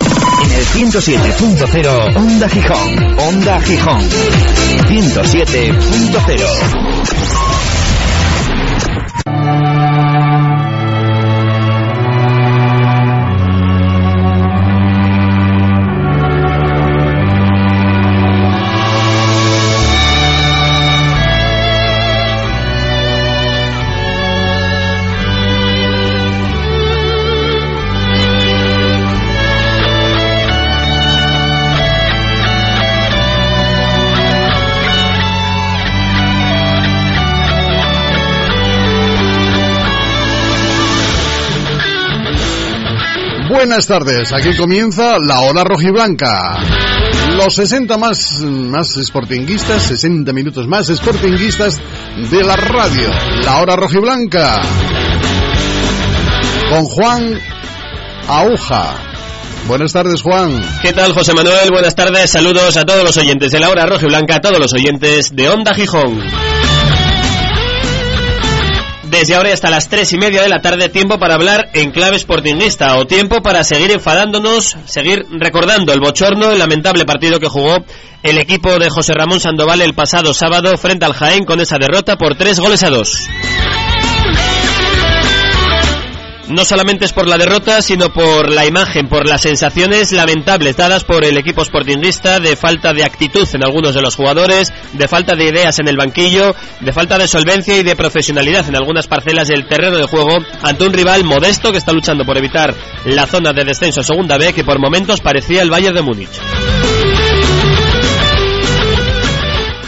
En el 107.0 Onda Gijón. Onda Gijón. 107.0. Buenas tardes, aquí comienza la hora rojiblanca. Los 60 más, más sportinguistas, 60 minutos más sportinguistas de la radio. La hora rojiblanca. Con Juan Aguja. Buenas tardes, Juan. ¿Qué tal, José Manuel? Buenas tardes. Saludos a todos los oyentes de la hora rojiblanca, a todos los oyentes de Onda Gijón. Desde ahora hasta las tres y media de la tarde, tiempo para hablar en clave sportingista o tiempo para seguir enfadándonos, seguir recordando el bochorno, el lamentable partido que jugó el equipo de José Ramón Sandoval el pasado sábado frente al Jaén con esa derrota por tres goles a dos no solamente es por la derrota, sino por la imagen, por las sensaciones lamentables dadas por el equipo sportingista de falta de actitud en algunos de los jugadores, de falta de ideas en el banquillo, de falta de solvencia y de profesionalidad en algunas parcelas del terreno de juego ante un rival modesto que está luchando por evitar la zona de descenso a segunda B que por momentos parecía el Bayern de Múnich.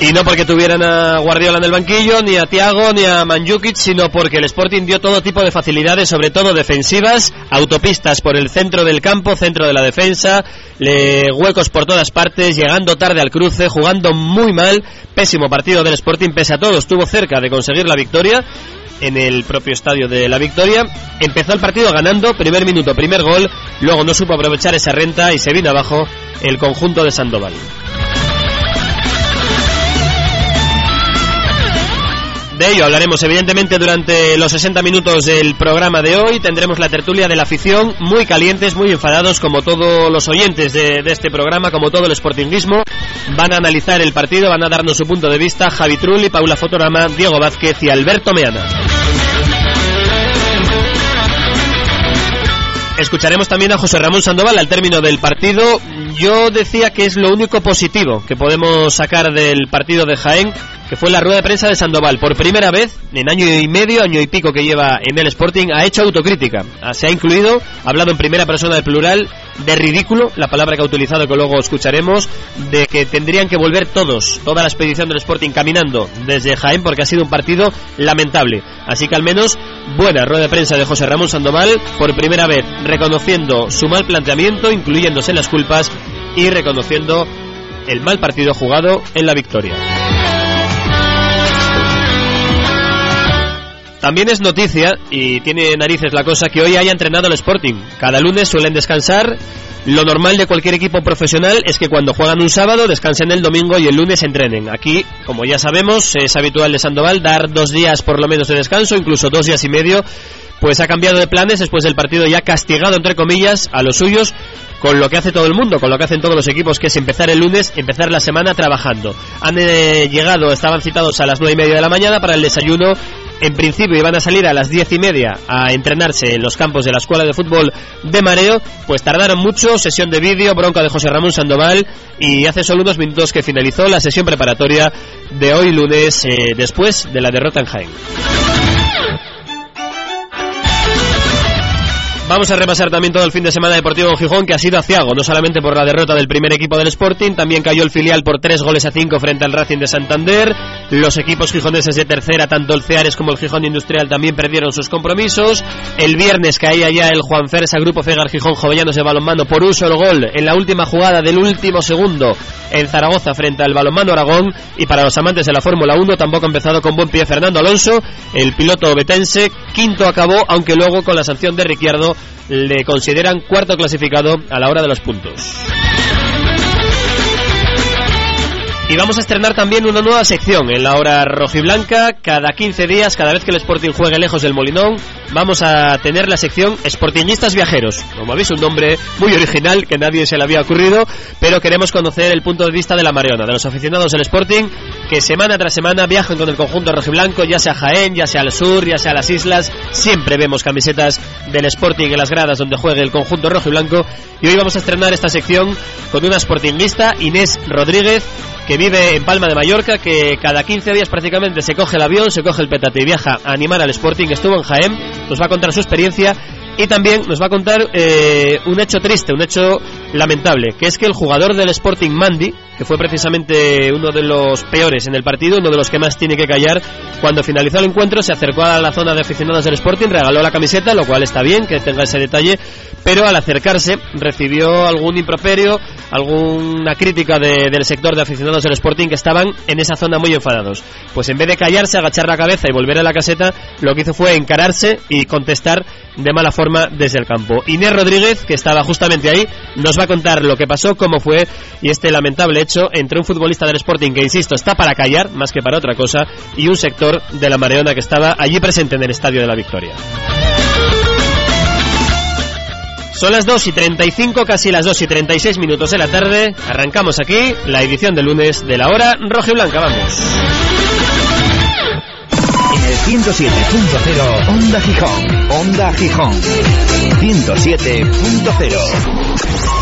Y no porque tuvieran a Guardiola en el banquillo, ni a Thiago, ni a Manjukic, sino porque el Sporting dio todo tipo de facilidades, sobre todo defensivas, autopistas por el centro del campo, centro de la defensa, huecos por todas partes, llegando tarde al cruce, jugando muy mal, pésimo partido del Sporting, pese a todo, estuvo cerca de conseguir la victoria en el propio estadio de la Victoria. Empezó el partido ganando, primer minuto, primer gol, luego no supo aprovechar esa renta y se vino abajo el conjunto de Sandoval. De ello hablaremos evidentemente durante los 60 minutos del programa de hoy. Tendremos la tertulia de la afición, muy calientes, muy enfadados, como todos los oyentes de, este programa, como todo el sportingismo. Van a analizar el partido, van a darnos su punto de vista Javi Trulli, Paula Fotorama, Diego Vázquez y Alberto Meana. Escucharemos también a José Ramón Sandoval al término del partido. Yo decía que es lo único positivo que podemos sacar del partido de Jaén que fue la rueda de prensa de Sandoval. Por primera vez, en año y medio, año y pico que lleva en el Sporting, ha hecho autocrítica. Ah, se ha incluido, ha hablado en primera persona de plural, de ridículo, la palabra que ha utilizado que luego escucharemos, de que tendrían que volver todos, toda la expedición del Sporting caminando desde Jaén porque ha sido un partido lamentable. Así que al menos buena rueda de prensa de José Ramón Sandoval, por primera vez reconociendo su mal planteamiento, incluyéndose en las culpas y reconociendo el mal partido jugado en la victoria. También es noticia, y tiene narices la cosa, que hoy haya entrenado el Sporting. Cada lunes suelen descansar. Lo normal de cualquier equipo profesional es que cuando juegan un sábado descansen el domingo y el lunes entrenen. Aquí, como ya sabemos, es habitual de Sandoval dar dos días por lo menos de descanso, incluso dos días y medio. Pues ha cambiado de planes después del partido ya castigado, entre comillas, a los suyos con lo que hace todo el mundo, con lo que hacen todos los equipos, que es empezar el lunes, empezar la semana trabajando. Han eh, llegado, estaban citados a las nueve y media de la mañana para el desayuno en principio iban a salir a las diez y media a entrenarse en los campos de la Escuela de Fútbol de Mareo, pues tardaron mucho, sesión de vídeo, bronca de José Ramón Sandoval y hace solo unos minutos que finalizó la sesión preparatoria de hoy lunes eh, después de la derrota en Jaén. Vamos a repasar también todo el fin de semana deportivo Gijón, que ha sido aciago, no solamente por la derrota del primer equipo del Sporting, también cayó el filial por tres goles a cinco frente al Racing de Santander. Los equipos gijoneses de tercera, tanto el Ceares como el Gijón Industrial, también perdieron sus compromisos. El viernes caía ya el Juan Fersa Grupo Fegar Gijón Jovellanos de balonmano por uso el gol en la última jugada del último segundo en Zaragoza frente al balonmano Aragón. Y para los amantes de la Fórmula 1, tampoco ha empezado con buen pie Fernando Alonso, el piloto betense, quinto acabó, aunque luego con la sanción de Ricciardo le consideran cuarto clasificado a la hora de los puntos. Y vamos a estrenar también una nueva sección en la hora rojiblanca. Cada 15 días, cada vez que el Sporting juegue lejos del Molinón, vamos a tener la sección Sportingistas Viajeros. Como veis, un nombre muy original que nadie se le había ocurrido, pero queremos conocer el punto de vista de la Mariona, de los aficionados del Sporting, que semana tras semana viajan con el conjunto rojiblanco, ya sea Jaén, ya sea al sur, ya sea las islas. Siempre vemos camisetas del Sporting en las gradas donde juegue el conjunto rojiblanco. Y hoy vamos a estrenar esta sección con una sportingista, Inés Rodríguez, que vive en Palma de Mallorca, que cada 15 días prácticamente se coge el avión, se coge el petate y viaja a animar al Sporting. Estuvo en Jaén, nos va a contar su experiencia y también nos va a contar eh, un hecho triste, un hecho lamentable, que es que el jugador del Sporting Mandy, que fue precisamente uno de los peores en el partido, uno de los que más tiene que callar, cuando finalizó el encuentro se acercó a la zona de aficionados del Sporting, regaló la camiseta, lo cual está bien que tenga ese detalle, pero al acercarse recibió algún improperio, alguna crítica de, del sector de aficionados del Sporting que estaban en esa zona muy enfadados. Pues en vez de callarse, agachar la cabeza y volver a la caseta, lo que hizo fue encararse y contestar de mala forma desde el campo. Inés Rodríguez, que estaba justamente ahí, nos va a contar lo que pasó, cómo fue y este lamentable hecho entre un futbolista del Sporting que, insisto, está para callar más que para otra cosa y un sector de la Mareona que estaba allí presente en el Estadio de la Victoria. Son las 2 y 35, casi las 2 y 36 minutos de la tarde. Arrancamos aquí la edición de lunes de la hora roja y blanca. Vamos. En el 107.0 Onda Gijón. Onda Gijón. 107.0.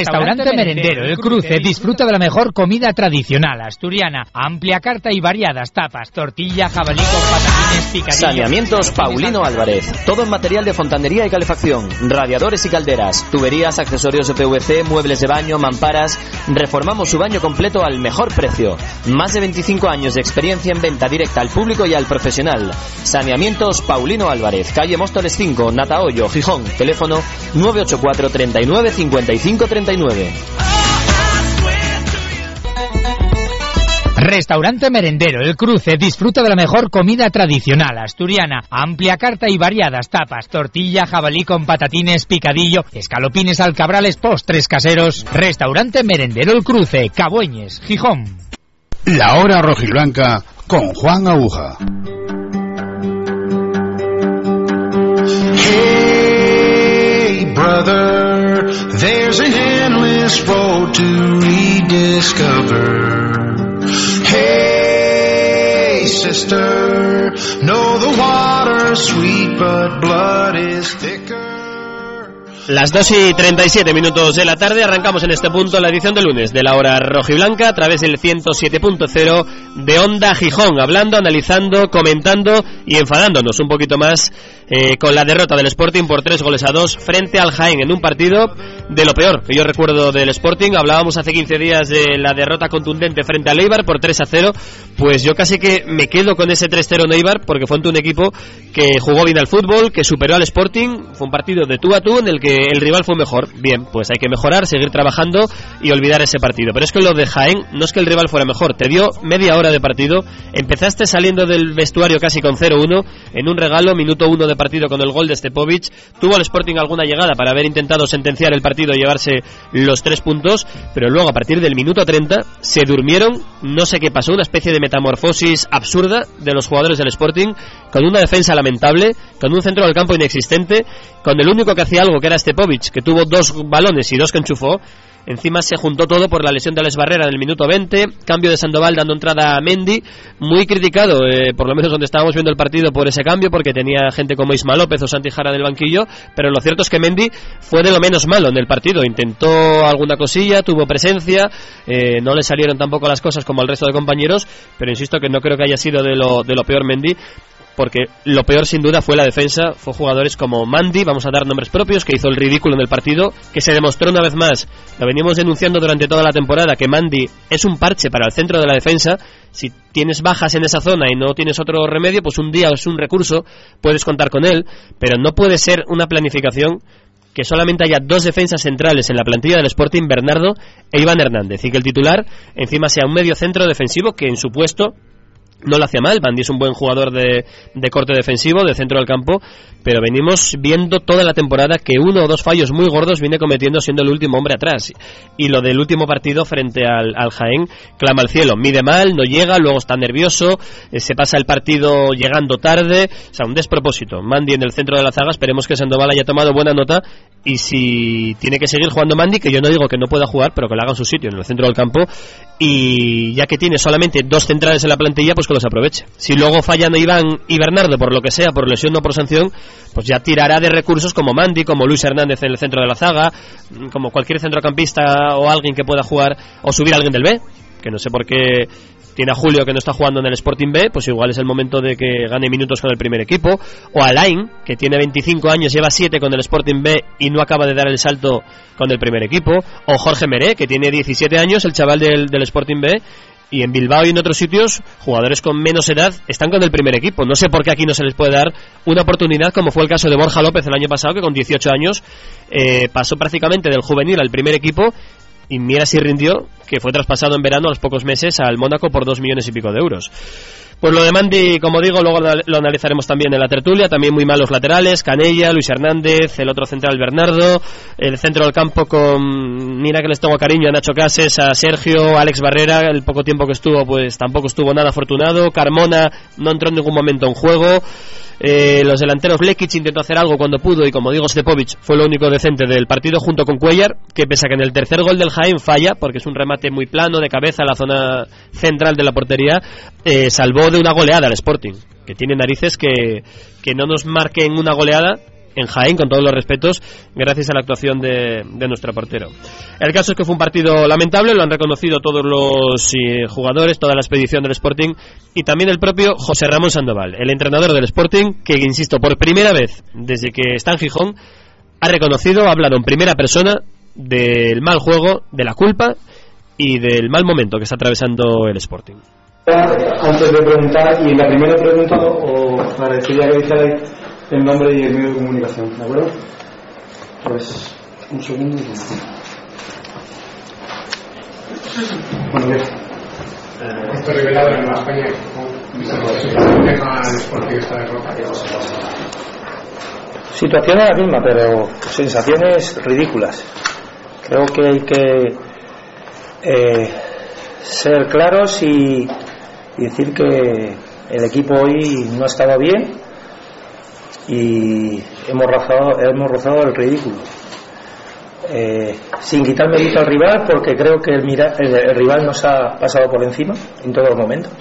Restaurante Merendero El Cruce disfruta de la mejor comida tradicional asturiana, amplia carta y variadas tapas, tortilla, jabalí con patatines, picadillo. Saneamientos Paulino Álvarez. Todo en material de fontanería y calefacción, radiadores y calderas, tuberías, accesorios de PVC, muebles de baño, mamparas. Reformamos su baño completo al mejor precio. Más de 25 años de experiencia en venta directa al público y al profesional. Saneamientos Paulino Álvarez, calle Móstoles 5, Natahoyo, Gijón. Teléfono 984 39 55 39. Restaurante Merendero El Cruce disfruta de la mejor comida tradicional asturiana, amplia carta y variadas tapas, tortilla, jabalí con patatines, picadillo, escalopines, alcabrales, postres caseros. Restaurante Merendero El Cruce, Cabueñes, Gijón. La hora rojiblanca con Juan Aguja. Hey, brother, there's an endless road to rediscover. Hey, sister, know the water's sweet, but blood is thicker. Las 2 y 37 minutos de la tarde arrancamos en este punto la edición de lunes de la hora rojiblanca a través del 107.0 de Onda Gijón, hablando, analizando, comentando y enfadándonos un poquito más eh, con la derrota del Sporting por 3 goles a 2 frente al Jaén en un partido de lo peor que yo recuerdo del Sporting. Hablábamos hace 15 días de la derrota contundente frente al Eibar por 3 a 0. Pues yo casi que me quedo con ese 3-0 en Eibar porque fue ante un equipo que jugó bien al fútbol, que superó al Sporting. Fue un partido de tú a tú en el que el rival fue mejor. Bien, pues hay que mejorar, seguir trabajando y olvidar ese partido. Pero es que lo de Jaén no es que el rival fuera mejor. Te dio media hora de partido. Empezaste saliendo del vestuario casi con 0-1 en un regalo, minuto 1 de partido con el gol de Stepovic. Tuvo el Sporting alguna llegada para haber intentado sentenciar el partido y llevarse los tres puntos, pero luego a partir del minuto 30 se durmieron, no sé qué pasó, una especie de metamorfosis absurda de los jugadores del Sporting, con una defensa lamentable, con un centro del campo inexistente, con el único que hacía algo que era Stepovic, que tuvo dos balones y dos que enchufó, Encima se juntó todo por la lesión de Les Barrera en el minuto 20, cambio de Sandoval dando entrada a Mendy, muy criticado, eh, por lo menos donde estábamos viendo el partido por ese cambio, porque tenía gente como Isma López o Santi Jara del banquillo, pero lo cierto es que Mendy fue de lo menos malo en el partido, intentó alguna cosilla, tuvo presencia, eh, no le salieron tampoco las cosas como al resto de compañeros, pero insisto que no creo que haya sido de lo, de lo peor Mendy, porque lo peor sin duda fue la defensa, fue jugadores como Mandy, vamos a dar nombres propios, que hizo el ridículo en el partido, que se demostró una vez más, lo venimos denunciando durante toda la temporada, que Mandy es un parche para el centro de la defensa, si tienes bajas en esa zona y no tienes otro remedio, pues un día es un recurso, puedes contar con él, pero no puede ser una planificación que solamente haya dos defensas centrales en la plantilla del Sporting, Bernardo e Iván Hernández, y que el titular encima sea un medio centro defensivo que en su puesto no lo hacía mal. Bandy es un buen jugador de, de, corte defensivo, de centro del campo, pero venimos viendo toda la temporada que uno o dos fallos muy gordos viene cometiendo siendo el último hombre atrás. Y lo del último partido frente al, al Jaén clama al cielo. Mide mal, no llega, luego está nervioso, eh, se pasa el partido llegando tarde, o sea, un despropósito. Mandy en el centro de la zaga, esperemos que Sandoval haya tomado buena nota y si tiene que seguir jugando Mandy, que yo no digo que no pueda jugar, pero que lo haga en su sitio, en el centro del campo, y ya que tiene solamente dos centrales en la plantilla, pues los aproveche. Si luego fallan Iván y Bernardo por lo que sea, por lesión o por sanción, pues ya tirará de recursos como Mandy, como Luis Hernández en el centro de la zaga, como cualquier centrocampista o alguien que pueda jugar o subir a alguien del B, que no sé por qué tiene a Julio que no está jugando en el Sporting B, pues igual es el momento de que gane minutos con el primer equipo. O Alain, que tiene 25 años, lleva 7 con el Sporting B y no acaba de dar el salto con el primer equipo. O Jorge Meré, que tiene 17 años, el chaval del, del Sporting B, y en Bilbao y en otros sitios jugadores con menos edad están con el primer equipo. No sé por qué aquí no se les puede dar una oportunidad como fue el caso de Borja López el año pasado que con 18 años eh, pasó prácticamente del juvenil al primer equipo y mira si rindió que fue traspasado en verano a los pocos meses al Mónaco por dos millones y pico de euros. Pues lo de Mandy, como digo, luego lo analizaremos también en la tertulia. También muy malos laterales: Canella, Luis Hernández, el otro central Bernardo, el centro del campo con. Mira que les tengo cariño a Nacho Cases, a Sergio, Alex Barrera. El poco tiempo que estuvo, pues tampoco estuvo nada afortunado. Carmona no entró en ningún momento en juego. Eh, los delanteros Lekic intentó hacer algo cuando pudo y como digo Stepovic fue lo único decente del partido junto con Cuellar que pese a que en el tercer gol del Jaén falla porque es un remate muy plano de cabeza a la zona central de la portería eh, salvó de una goleada al Sporting que tiene narices que, que no nos marquen una goleada en Jaén, con todos los respetos, gracias a la actuación de, de, nuestro portero. El caso es que fue un partido lamentable, lo han reconocido todos los eh, jugadores, toda la expedición del Sporting y también el propio José Ramón Sandoval, el entrenador del Sporting, que, insisto, por primera vez desde que está en Gijón, ha reconocido, ha hablado en primera persona del mal juego, de la culpa y del mal momento que está atravesando el Sporting. Antes de preguntar, y la primera pregunta, o agradecería que dijerais el nombre y el medio de comunicación, ¿de acuerdo? Pues un segundo. Bueno, bien. Esto revelado en Nueva España, el tema del Sporting esta derrota. Situación es la misma, pero sensaciones ridículas. Creo que hay que eh, ser claros y, y decir que el equipo hoy no ha estado bien y hemos rozado, hemos rozado el ridículo. Eh, sin quitar mérito al rival, porque creo que el, mira, el, rival nos ha pasado por encima en todos los momentos.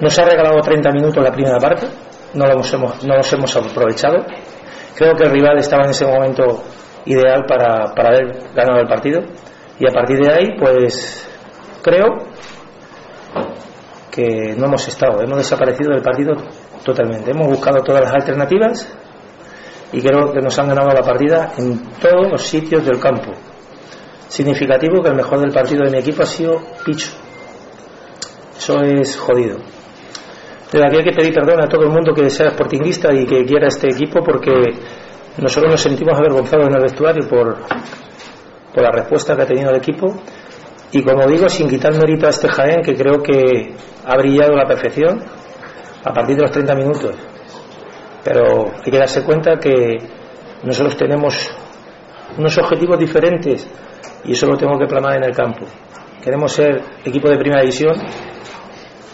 Nos ha regalado 30 minutos la primera parte, no los hemos, no los hemos aprovechado. Creo que el rival estaba en ese momento ideal para, para haber ganado el partido. Y a partir de ahí, pues creo que no hemos estado, hemos desaparecido del partido totalmente. Hemos buscado todas las alternativas y creo que nos han ganado la partida en todos los sitios del campo. Significativo que el mejor del partido de mi equipo ha sido Picho. Eso es jodido. Desde aquí hay que pedir perdón a todo el mundo que sea sportinguista y que quiera este equipo porque nosotros nos sentimos avergonzados en el vestuario por, por la respuesta que ha tenido el equipo y como digo, sin quitar mérito a este Jaén que creo que ha brillado a la perfección a partir de los 30 minutos. Pero hay que darse cuenta que nosotros tenemos unos objetivos diferentes y eso lo tengo que plasmar en el campo. Queremos ser equipo de primera división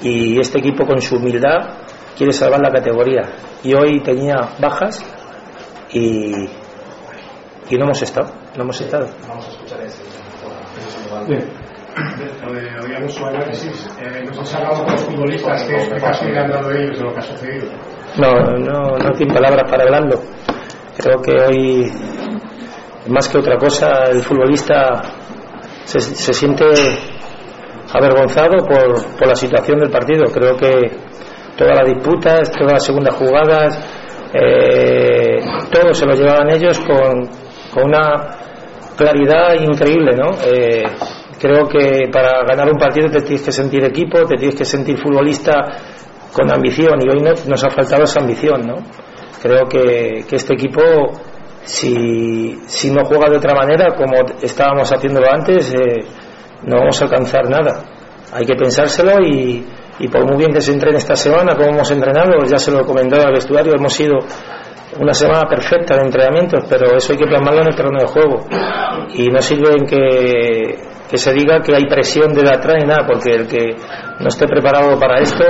y este equipo con su humildad quiere salvar la categoría. Y hoy tenía bajas y, y no hemos estado, no hemos estado. Vamos a escuchar ese. Bien. Oíamos su. Eh, nos has hablado los futbolistas que explicación han dado ellos de lo que ha sucedido. No, no, no tiene palabras para hablarlo. Creo que hoy, más que otra cosa, el futbolista se, se siente avergonzado por, por, la situación del partido. Creo que todas las disputas, todas las segundas jugadas, eh, todo se lo llevaban ellos con, con una claridad increíble, ¿no? Eh, creo que para ganar un partido te tienes que sentir equipo, te tienes que sentir futbolista con ambición y hoy no, nos ha faltado esa ambición, ¿no? Creo que, que este equipo, si, si, no juega de otra manera, como estábamos haciéndolo antes, eh, no vamos a alcanzar nada. Hay que pensárselo y, y por muy bien que se entrene esta semana, como hemos entrenado, ya se lo he comentado al vestuario, hemos sido una semana perfecta de entrenamientos, pero eso hay que plasmarlo en el terreno de juego. Y no sirve en que, que se diga que hay presión de atrás ni nada, porque el que no esté preparado para esto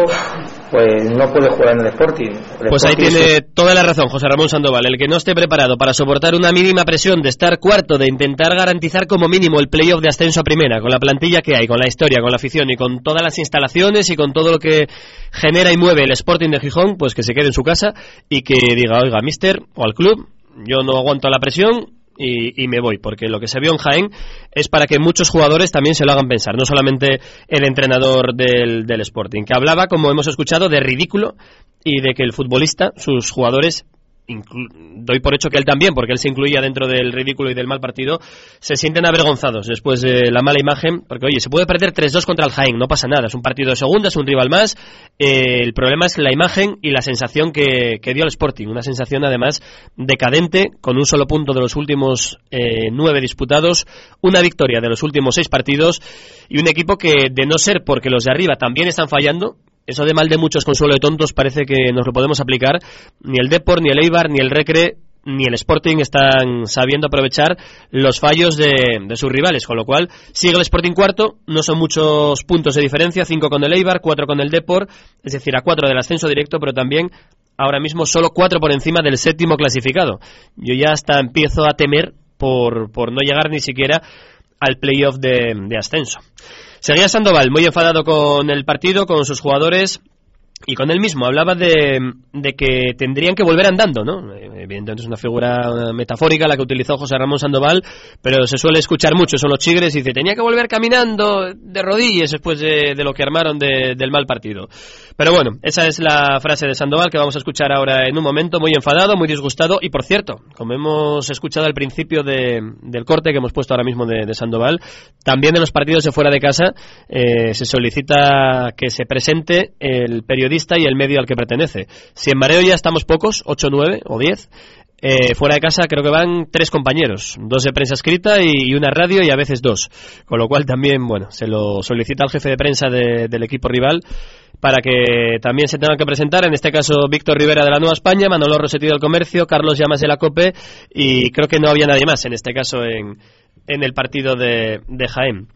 pues no puede jugar en el Sporting. El pues ahí tiene es- toda la razón José Ramón Sandoval. El que no esté preparado para soportar una mínima presión de estar cuarto, de intentar garantizar como mínimo el playoff de ascenso a primera, con la plantilla que hay, con la historia, con la afición y con todas las instalaciones y con todo lo que genera y mueve el Sporting de Gijón, pues que se quede en su casa y que diga, oiga, mister, o al club, yo no aguanto la presión. Y, y me voy, porque lo que se vio en Jaén es para que muchos jugadores también se lo hagan pensar, no solamente el entrenador del, del Sporting, que hablaba, como hemos escuchado, de ridículo y de que el futbolista, sus jugadores, doy por hecho que él también, porque él se incluía dentro del ridículo y del mal partido, se sienten avergonzados después de la mala imagen, porque oye, se puede perder 3-2 contra el Jaén, no pasa nada, es un partido de segunda, es un rival más, eh, el problema es la imagen y la sensación que, que dio el Sporting, una sensación además decadente, con un solo punto de los últimos eh, nueve disputados, una victoria de los últimos seis partidos y un equipo que de no ser porque los de arriba también están fallando, eso de mal de muchos consuelo de tontos parece que nos lo podemos aplicar. Ni el Depor, ni el Eibar, ni el Recre, ni el Sporting están sabiendo aprovechar los fallos de, sus rivales. Con lo cual, sigue el Sporting cuarto. No son muchos puntos de diferencia. Cinco con el Eibar, cuatro con el Depor. Es decir, a cuatro del ascenso directo, pero también ahora mismo solo cuatro por encima del séptimo clasificado. Yo ya hasta empiezo a temer por, por no llegar ni siquiera al playoff de ascenso. Seguía Sandoval muy enfadado con el partido, con sus jugadores y con él mismo. Hablaba de, de que tendrían que volver andando, ¿no? Eh, Evidentemente es una figura eh, metafórica la que utilizó José Ramón Sandoval, pero se suele escuchar mucho, son los chigres, y dice, tenía que volver caminando de rodillas después de, de lo que armaron de- del mal partido. Pero bueno, esa es la frase de Sandoval que vamos a escuchar ahora en un momento, muy enfadado, muy disgustado, y por cierto, como hemos escuchado al principio de- del corte que hemos puesto ahora mismo de, Sandoval, también en los partidos de fuera de casa eh, se solicita que se presente el periodista y el medio al que pertenece. Si en Mareo ya estamos pocos, 8, 9 o 10, eh, fuera de casa creo que van tres compañeros, dos de prensa escrita y, una radio y a veces dos. Con lo cual también, bueno, se lo solicita al jefe de prensa de- del equipo rival para que también se tengan que presentar, en este caso Víctor Rivera de la Nueva España, Manolo Rosetti del Comercio, Carlos Llamas de la COPE y creo que no había nadie más en este caso en, en el partido de, de Jaén.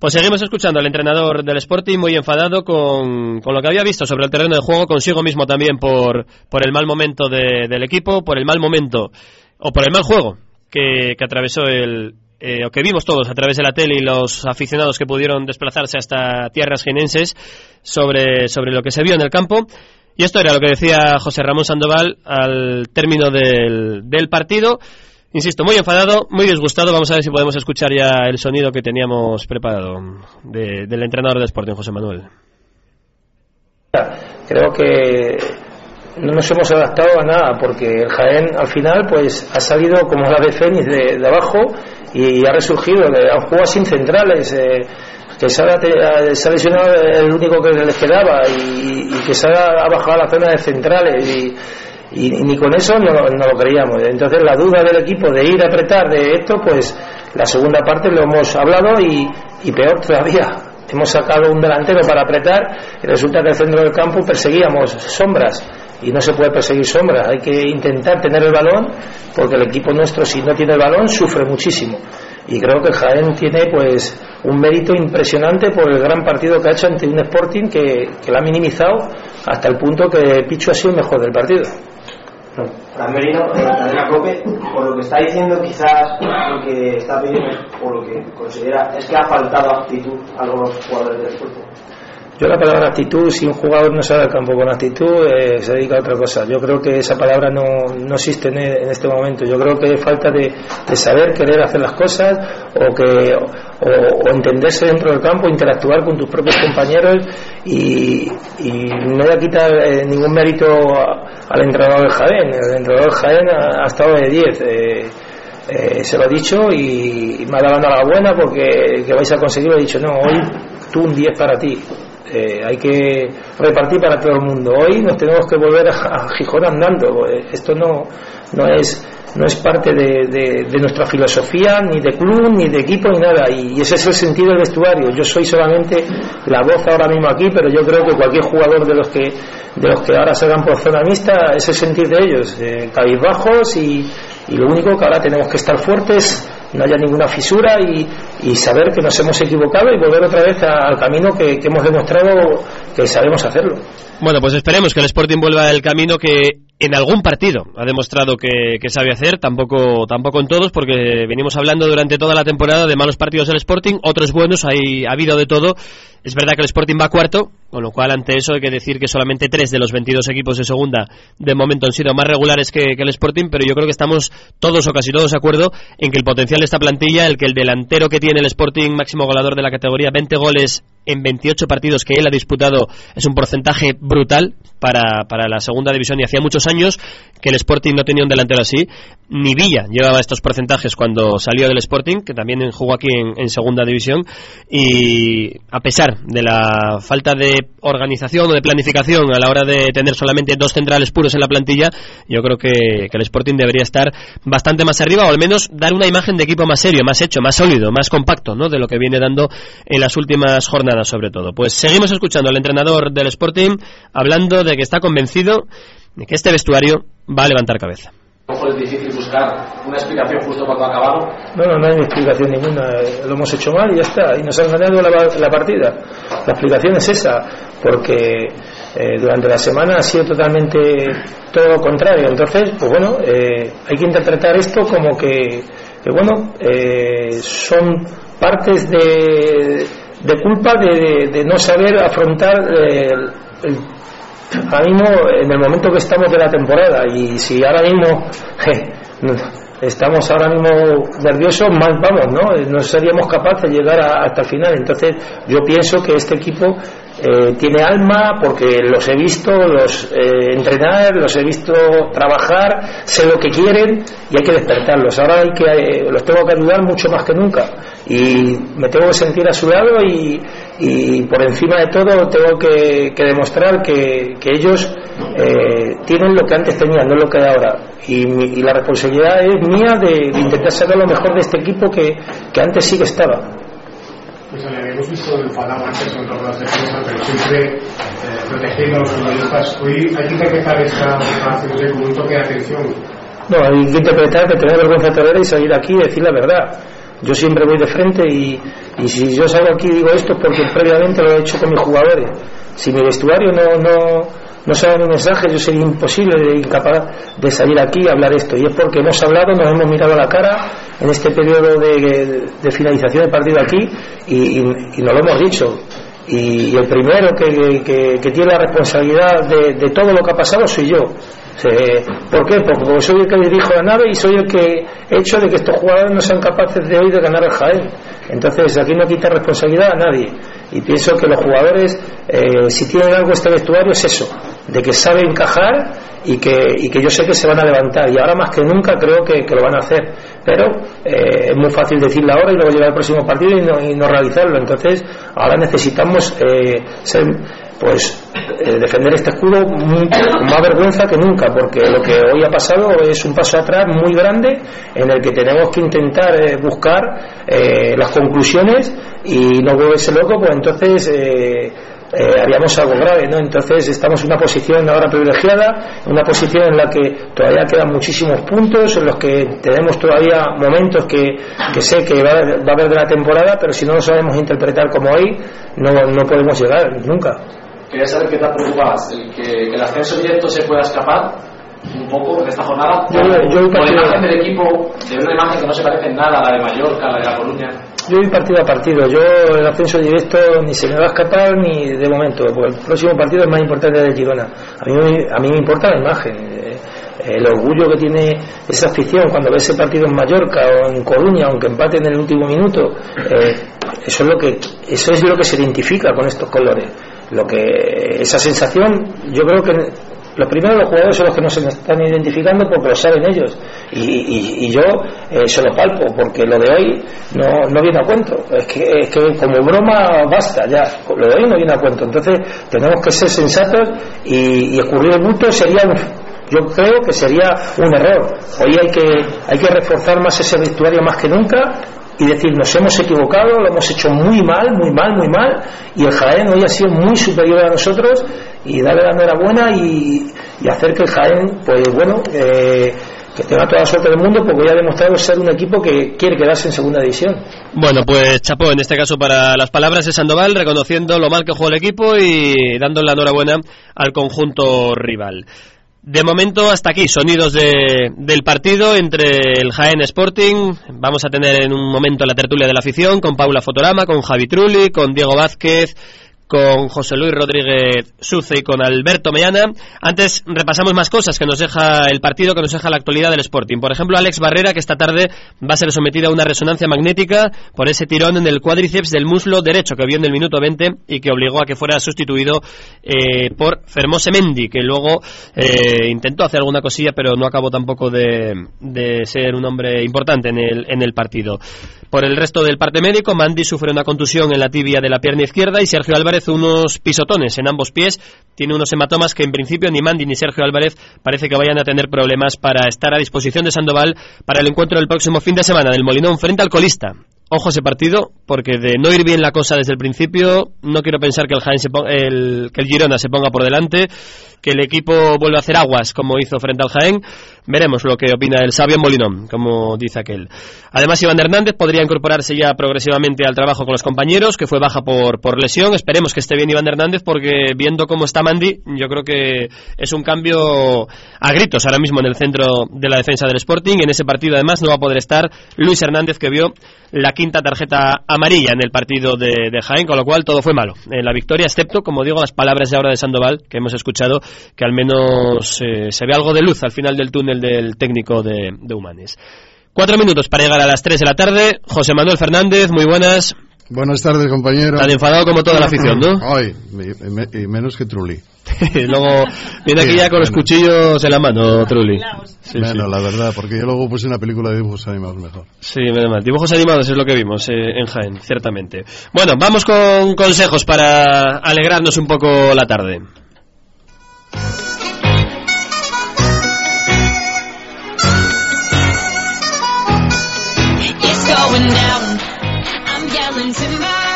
Pues seguimos escuchando al entrenador del Sporting muy enfadado con, con lo que había visto sobre el terreno de juego, consigo mismo también por, por el mal momento de- del equipo, por el mal momento o por el mal juego que, que atravesó el, eh, o que vimos todos a través de la tele y los aficionados que pudieron desplazarse hasta tierras genenses sobre, sobre lo que se vio en el campo. Y esto era lo que decía José Ramón Sandoval al término del, del partido. Insisto, muy enfadado, muy disgustado. Vamos a ver si podemos escuchar ya el sonido que teníamos preparado de- del entrenador de Sporting, José Manuel. Creo que no nos hemos adaptado a nada porque el Jaén al final pues ha salido como la de Fénix de, de abajo y ha resurgido, han jugado sin centrales. eh, que se ha, te- se ha lesionado el único que les quedaba y, y que se ha, ha bajado a la zona de centrales y, y ni con eso no, no lo creíamos. Entonces la duda del equipo de ir a apretar de esto, pues la segunda parte lo hemos hablado y, y peor todavía. Hemos sacado un delantero para apretar y resulta que el centro del campo perseguíamos sombras y no se puede perseguir sombras. Hay que intentar tener el balón porque el equipo nuestro si no tiene el balón sufre muchísimo. Y creo que Jaén tiene pues un mérito impresionante por el gran partido que ha hecho ante un Sporting que, que lo ha minimizado hasta el punto que Pichu ha sido el mejor del partido. Fran Merino, eh, Cadena Cope, por lo que está diciendo, quizás lo que está pidiendo, o lo que considera, es que ha faltado actitud a los jugadores del fútbol. Yo la palabra actitud, si un jugador no sale al campo con actitud, eh, se dedica a otra cosa. Yo creo que esa palabra no, no existe en, en este momento. Yo creo que falta de, de saber querer hacer las cosas o, que, o, entenderse dentro del campo, interactuar con tus propios compañeros y, no voy a quitar eh, ningún mérito al entrenador del Jaén. El entrenador del Jaén ha, ha estado de 10. eh, eh, se lo he dicho y, y me ha dado la buena porque que vais a conseguir. He dicho, no, hoy tú un 10 para ti. Eh, hay que repartir para todo el mundo. Hoy nos tenemos que volver a, Gijón andando. Eh, Esto no, no es no es parte de, de- de nuestra filosofía, ni de club, ni de equipo, ni nada. Y ese es el sentido del vestuario. Yo soy solamente la voz ahora mismo aquí, pero yo creo que cualquier jugador de los que de los que ahora salgan por zona mixta es el sentir de ellos, eh, cabizbajos y, y lo único que ahora tenemos que estar fuertes, no haya ninguna fisura y, y saber que nos hemos equivocado y volver otra vez al camino que hemos demostrado que sabemos hacerlo. Bueno, pues esperemos que el Sporting vuelva al camino que en algún partido ha demostrado que, sabe hacer, tampoco, tampoco en todos, porque venimos hablando durante toda la temporada de malos partidos del Sporting, otros buenos, hay, ha habido de todo. Es verdad que el Sporting va cuarto, con lo cual ante eso hay que decir que solamente tres de los 22 equipos de segunda de momento han sido más regulares que, que el Sporting, pero yo creo que estamos todos o casi todos de acuerdo en que el potencial de esta plantilla, el que el delantero que tiene el Sporting, máximo goleador de la categoría, 20 goles en 28 partidos que él ha disputado es un porcentaje brutal para, para la segunda división y hacía muchos años que el Sporting no tenía un delantero así. Ni Villa llevaba estos porcentajes cuando salió del Sporting, que también jugó aquí en, segunda división. Y a pesar de la falta de organización o de planificación a la hora de tener solamente dos centrales puros en la plantilla, yo creo que, que el Sporting debería estar bastante más arriba o al menos dar una imagen de equipo más serio, más hecho, más sólido, más compacto, ¿no? De lo que viene dando en las últimas jornadas, sobre todo. Pues seguimos escuchando al entrenador del Sporting hablando de que está convencido de que este vestuario va a levantar cabeza. Mejor es difícil buscar una explicación justo cuando ha acabado. No, no, no hay explicación ninguna. Lo hemos hecho mal y ya está. Y nos han ganado la, la partida. La explicación es esa, porque eh, durante la semana ha sido totalmente todo lo contrario. Entonces, pues bueno, eh, hay que interpretar esto como que, que bueno, eh, son partes de, de culpa de, de no saber afrontar eh, el, el ahora mismo en el momento que estamos de la temporada y si ahora mismo je, estamos ahora mismo nerviosos más vamos no no seríamos capaces de llegar a- hasta el final. Entonces yo pienso que este equipo eh, tiene alma porque los he visto los eh, entrenar los he visto trabajar sé lo que quieren y hay que despertarlos. Ahora hay que eh, los tengo que ayudar mucho más que nunca. Y me tengo que sentir a su lado y, y por encima de todo tengo que, que demostrar que, que ellos eh, tienen lo que antes tenían, no lo que hay ahora. Y, mi- y la responsabilidad es mía de, de intentar sacar lo mejor de este equipo que, que antes sí que estaba. Pues le habíamos visto enfadado antes con todas las defensas, pero siempre eh, protegiendo a los futbolistas. Hoy hay que interpretar esta declaración como un toque de atención. No, hay que interpretar que tener vergüenza torera y salir aquí y decir la verdad. Yo siempre voy de frente y, y si yo salgo aquí y digo esto es porque previamente lo he hecho con mis jugadores. Si mi vestuario no, no, no sabe mi mensaje, yo sería imposible, incapaz de salir aquí y hablar esto. Y es porque hemos hablado, nos hemos mirado a la cara en este periodo de, de finalización del partido aquí y, y, y nos lo hemos dicho. Y, el primero que, que- tiene la responsabilidad de, todo lo que ha pasado soy yo. ¿Por qué? Porque porque soy el que dirijo la nave y soy el que he hecho de que estos jugadores no sean capaces de hoy de ganar el Jaén. Entonces aquí no quita responsabilidad a nadie. Y pienso que los jugadores, eh, si tienen algo este vestuario, es eso, de que sabe encajar y que, y que yo sé que se van a levantar. Y ahora más que nunca creo que, que lo van a hacer. Pero eh, es muy fácil decirlo ahora y luego llegar al próximo partido y no, y no realizarlo. Entonces ahora necesitamos eh, ser pues eh, defender este escudo con más vergüenza que nunca, porque lo que hoy ha pasado es un paso atrás muy grande en el que tenemos que intentar eh, buscar eh, las conclusiones y no volverse loco, pues entonces eh, haríamos algo grave, ¿no? Entonces estamos en una posición ahora privilegiada, en una posición en la que todavía quedan muchísimos puntos, en los que tenemos todavía momentos que, que sé que va, va a haber de la temporada, pero si no lo sabemos interpretar como hoy, no, no podemos llegar nunca. Quería saber qué te preocupa más, el que, el ascenso directo se pueda escapar un poco en esta jornada, Yo- yo o la imagen del equipo, de una imagen que no se parece en nada a la de Mallorca, a la de La Coruña. Yo voy partido a partido. Yo el ascenso directo ni se me va a escapar ni de momento, porque el próximo partido es más importante del Girona. A mí, a mí me importa la imagen. eh, El orgullo que tiene esa afición cuando ve ese partido en Mallorca o en Coruña, aunque empate en el último minuto, eh, eso es lo que eso es lo que se identifica con estos colores. Lo que esa sensación, yo creo que los primeros los jugadores son los que no se están identificando porque lo saben ellos. Y, y- y yo eh, se lo palpo porque lo de hoy no, no viene a cuento. Es que, es que como broma basta ya. Lo de hoy no viene a cuento. Entonces tenemos que ser sensatos y, y escurrir el bulto sería un, yo creo que sería un error. Hoy hay que hay que reforzar más ese vestuario más que nunca y decir nos hemos equivocado, lo hemos hecho muy mal, muy mal, muy mal y el Jaén hoy ha sido muy superior a nosotros y darle la enhorabuena y, y hacer que el Jaén, pues bueno, eh, que tenga toda la suerte del mundo porque hoy ha demostrado ser un equipo que quiere quedarse en segunda división. Bueno, pues chapó en este caso para las palabras de Sandoval, reconociendo lo mal que jugó el equipo y dando la enhorabuena al conjunto rival. De momento hasta aquí, sonidos de- del partido entre el Jaén Sporting. Vamos a tener en un momento la tertulia de la afición con Paula Fotorama, con Javi Trulli, con Diego Vázquez, con José Luis Rodríguez Suce y con Alberto Meana. Antes repasamos más cosas que nos deja el partido, que nos deja la actualidad del Sporting. Por ejemplo, Alex Barrera, que esta tarde va a ser sometido a una resonancia magnética por ese tirón en el cuádriceps del muslo derecho que vio en el minuto 20 y que obligó a que fuera sustituido eh, por Fermose Mendy, que luego eh, intentó hacer alguna cosilla, pero no acabó tampoco de, de ser un hombre importante en el, en el partido. Por el resto del parte médico, Mandy sufre una contusión en la tibia de la pierna izquierda y Sergio Álvarez unos pisotones en ambos pies. Tiene unos hematomas que en principio ni Mandy ni Sergio Álvarez parece que vayan a tener problemas para estar a disposición de Sandoval para el encuentro del próximo fin de semana del Molinón frente al colista. Ojo ese partido, porque de no ir bien la cosa desde el principio, no quiero pensar que el, Jaén se pon- el, que el Girona se ponga por delante, que el equipo vuelva a hacer aguas como hizo frente al Jaén. Veremos lo que opina el sabio Molinón, como dice aquel. Además, Iván Hernández podría incorporarse ya progresivamente al trabajo con los compañeros, que fue baja por, por lesión. Esperemos que esté bien Iván Hernández, porque viendo cómo está Mandy, yo creo que es un cambio a gritos ahora mismo en el centro de la defensa del Sporting. En ese partido, además, no va a poder estar Luis Hernández, que vio la quinta tarjeta amarilla en el partido de, Jaén, con lo cual todo fue malo en la victoria, excepto, como digo, las palabras de ahora de Sandoval, que hemos escuchado, que al menos eh, se ve algo de luz al final del túnel del técnico de, de Humanes. Cuatro minutos para llegar a las tres de la tarde. José Manuel Fernández, muy buenas. Buenas tardes, compañero. Tan enfadado como toda la afición, ¿no? Ay, y, me- y menos que Trulli. Luego viene aquí Sí, ya con los bueno. cuchillos en la mano, Trulli. Sí, bueno, sí. la verdad, porque yo luego puse una película de dibujos animados mejor. Sí, menos mal. Dibujos animados es lo que vimos eh, en Jaén, ciertamente. Bueno, vamos con consejos para alegrarnos un poco la tarde.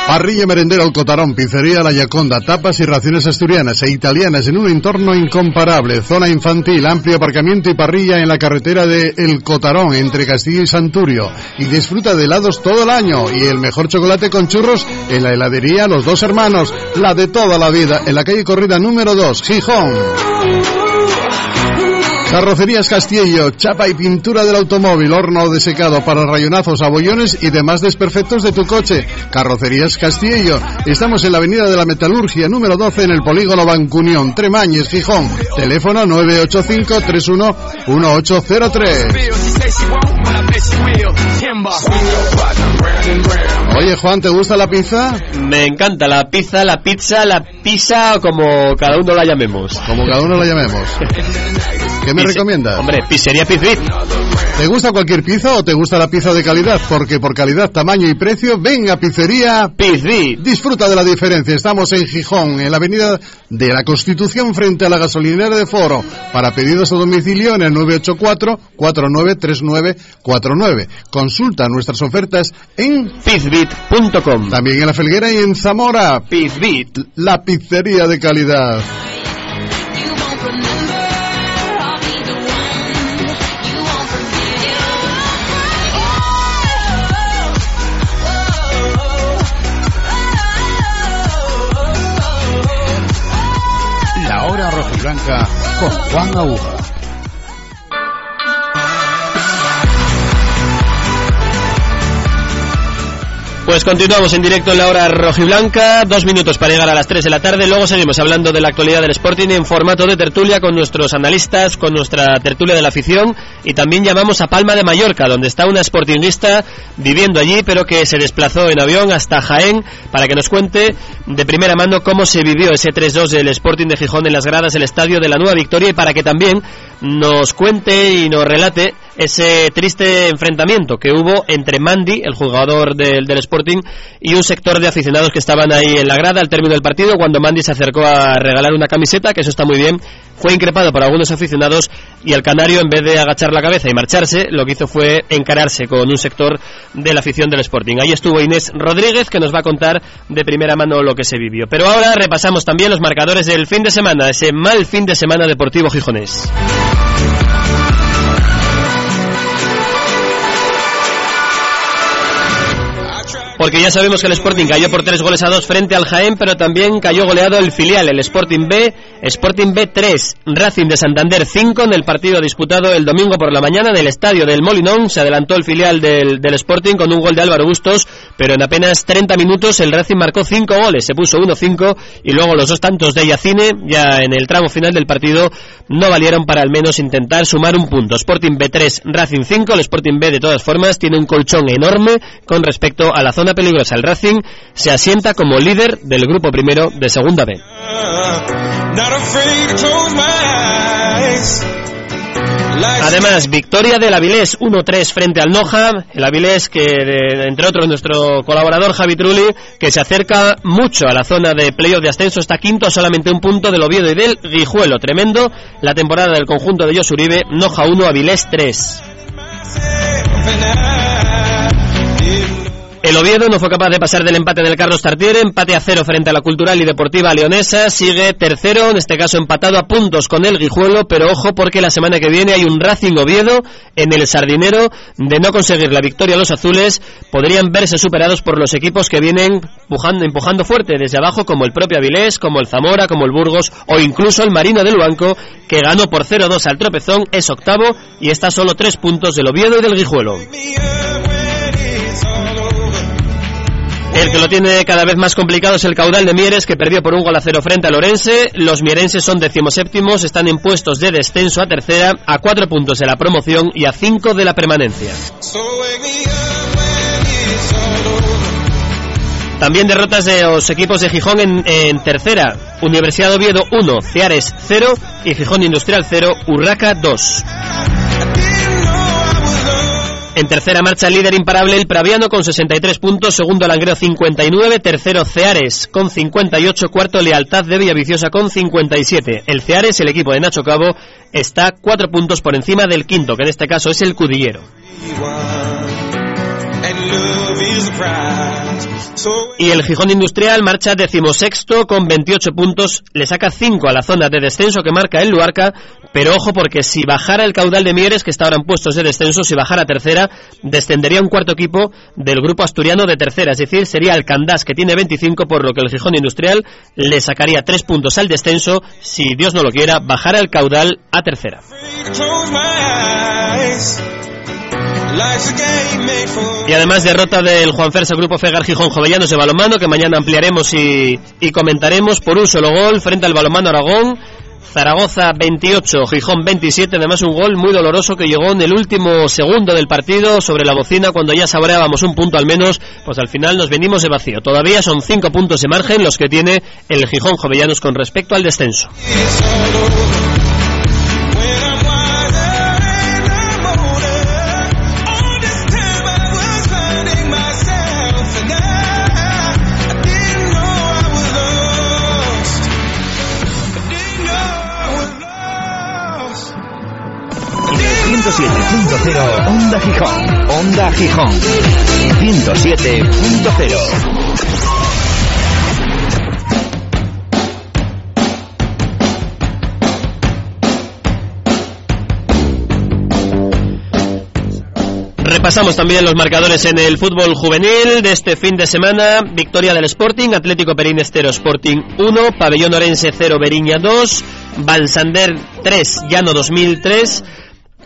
Parrilla merendera El Cotarón, pizzería La Yaconda, tapas y raciones asturianas e italianas en un entorno incomparable. Zona infantil, amplio aparcamiento y parrilla en la carretera de El Cotarón, entre Castillo y Santurio. Y disfruta de helados todo el año y el mejor chocolate con churros en la heladería Los Dos Hermanos, la de toda la vida, en la calle Corrida número 2, Gijón. Carrocerías Castillo, chapa y pintura del automóvil, horno de secado para rayonazos, abollones y demás desperfectos de tu coche. Carrocerías Castillo. Estamos en la Avenida de la Metalurgia, número 12, en el Polígono Bancunión, Tremañes, Gijón. Teléfono 985-31-1803. Oye, Juan, ¿te gusta la pizza? Me encanta la pizza, la pizza, la pizza, o como cada uno la llamemos. Como cada uno la llamemos. ¿Qué me Pizze- recomiendas? Hombre, pizzería Pizbit. ¿Te gusta cualquier pizza o te gusta la pizza de calidad? Porque por calidad, tamaño y precio, ven a Pizzería Pizbit. Disfruta de la diferencia. Estamos en Gijón, en la avenida de la Constitución, frente a la gasolinera de Foro. Para pedidos a domicilio en el 984-493949. Consulta nuestras ofertas en Pizbit.com. También en La Felguera y en Zamora. Pizbit. La pizzería de calidad. Blanca con Juan Aguja. Pues continuamos en directo en la hora rojiblanca, dos minutos para llegar a las 3 de la tarde, luego seguimos hablando de la actualidad del Sporting en formato de tertulia con nuestros analistas, con nuestra tertulia de la afición. Y también llamamos a Palma de Mallorca, donde está una sportingista viviendo allí, pero que se desplazó en avión hasta Jaén para que nos cuente de primera mano cómo se vivió ese 3-2 del Sporting de Gijón en las gradas del estadio de la Nueva Victoria y para que también nos cuente y nos relate ese triste enfrentamiento que hubo entre Mandy, el jugador del, del Sporting, y un sector de aficionados que estaban ahí en la grada al término del partido cuando Mandy se acercó a regalar una camiseta, que eso está muy bien, fue increpado por algunos aficionados y el canario en vez de agachar la cabeza y marcharse, lo que hizo fue encararse con un sector de la afición del Sporting. Ahí estuvo Inés Rodríguez que nos va a contar de primera mano lo que se vivió. Pero ahora repasamos también los marcadores del fin de semana, ese mal fin de semana deportivo gijonés. Porque ya sabemos que el Sporting cayó por tres goles a dos frente al Jaén, pero también cayó goleado el filial, el Sporting B, Sporting B 3, Racing de Santander 5 en el partido disputado el domingo por la mañana en el estadio del Molinón. Se adelantó el filial del, del Sporting con un gol de Álvaro Bustos, pero en apenas 30 minutos el Racing marcó cinco goles, se puso 1-5 y luego los dos tantos de Yacine, ya en el tramo final del partido, no valieron para al menos intentar sumar un punto. Sporting B 3, Racing 5, el Sporting B de todas formas tiene un colchón enorme con respecto a la zona peligrosa. El Racing se asienta como líder del grupo primero de Segunda B. Además, victoria del Avilés 1-3 frente al Noja. El Avilés que, entre otros, nuestro colaborador Javi Trulli, que se acerca mucho a la zona de playoff de ascenso, está quinto a solamente un punto del Oviedo y del Guijuelo. Tremendo la temporada del conjunto de Josuribe, Noja 1, Avilés 3. El Oviedo no fue capaz de pasar del empate del Carlos Tartiere, empate a cero frente a la Cultural y Deportiva Leonesa, sigue tercero, en este caso empatado a puntos con el Guijuelo, pero ojo porque la semana que viene hay un Racing Oviedo en el Sardinero, de no conseguir la victoria los azules, podrían verse superados por los equipos que vienen empujando, empujando fuerte desde abajo, como el propio Avilés, como el Zamora, como el Burgos, o incluso el Marino del Banco, que ganó por 0-2 al tropezón, es octavo y está solo tres puntos del Oviedo y del Guijuelo. El que lo tiene cada vez más complicado es el caudal de Mieres, que perdió por un gol a cero frente al Orense. Los mierenses son decimoséptimos, están en puestos de descenso a tercera, a cuatro puntos de la promoción y a cinco de la permanencia. También derrotas de los equipos de Gijón en, tercera. Universidad de Oviedo 1, Ciares 0 y Gijón Industrial 0, Urraca 2. En tercera marcha el líder imparable el Praviano con 63 puntos, segundo Langreo 59, tercero Ceares con 58, cuarto Lealtad de Villaviciosa con 57. El Ceares, el equipo de Nacho Cabo, está cuatro puntos por encima del quinto, que en este caso es el Cudillero. Y el Gijón Industrial marcha decimosexto con 28 puntos, le saca 5 a la zona de descenso que marca el Luarca, pero ojo porque si bajara el caudal de Mieres, que está ahora en puestos de descenso, si bajara a tercera, descendería un cuarto equipo del grupo asturiano de tercera, es decir, sería el Candás que tiene 25, por lo que el Gijón Industrial le sacaría 3 puntos al descenso, si Dios no lo quiera, bajara el caudal a tercera. Y además derrota del Juan Fersa Grupo Fegar Gijón Jovellanos de balonmano que mañana ampliaremos y, y comentaremos por un solo gol frente al balonmano Aragón. Zaragoza 28, Gijón 27, además un gol muy doloroso que llegó en el último segundo del partido sobre la bocina cuando ya saboreábamos un punto al menos, pues al final nos venimos de vacío. Todavía son cinco puntos de margen los que tiene el Gijón Jovellanos con respecto al descenso. 107.0 Onda Gijón. Onda Gijón. 107.0. Repasamos también los marcadores en el fútbol juvenil de este fin de semana. Victoria del Sporting, Atlético Perín 0, Sporting 1, Pabellón Orense 0, Beriña 2, Bansander 3, Llano 2003,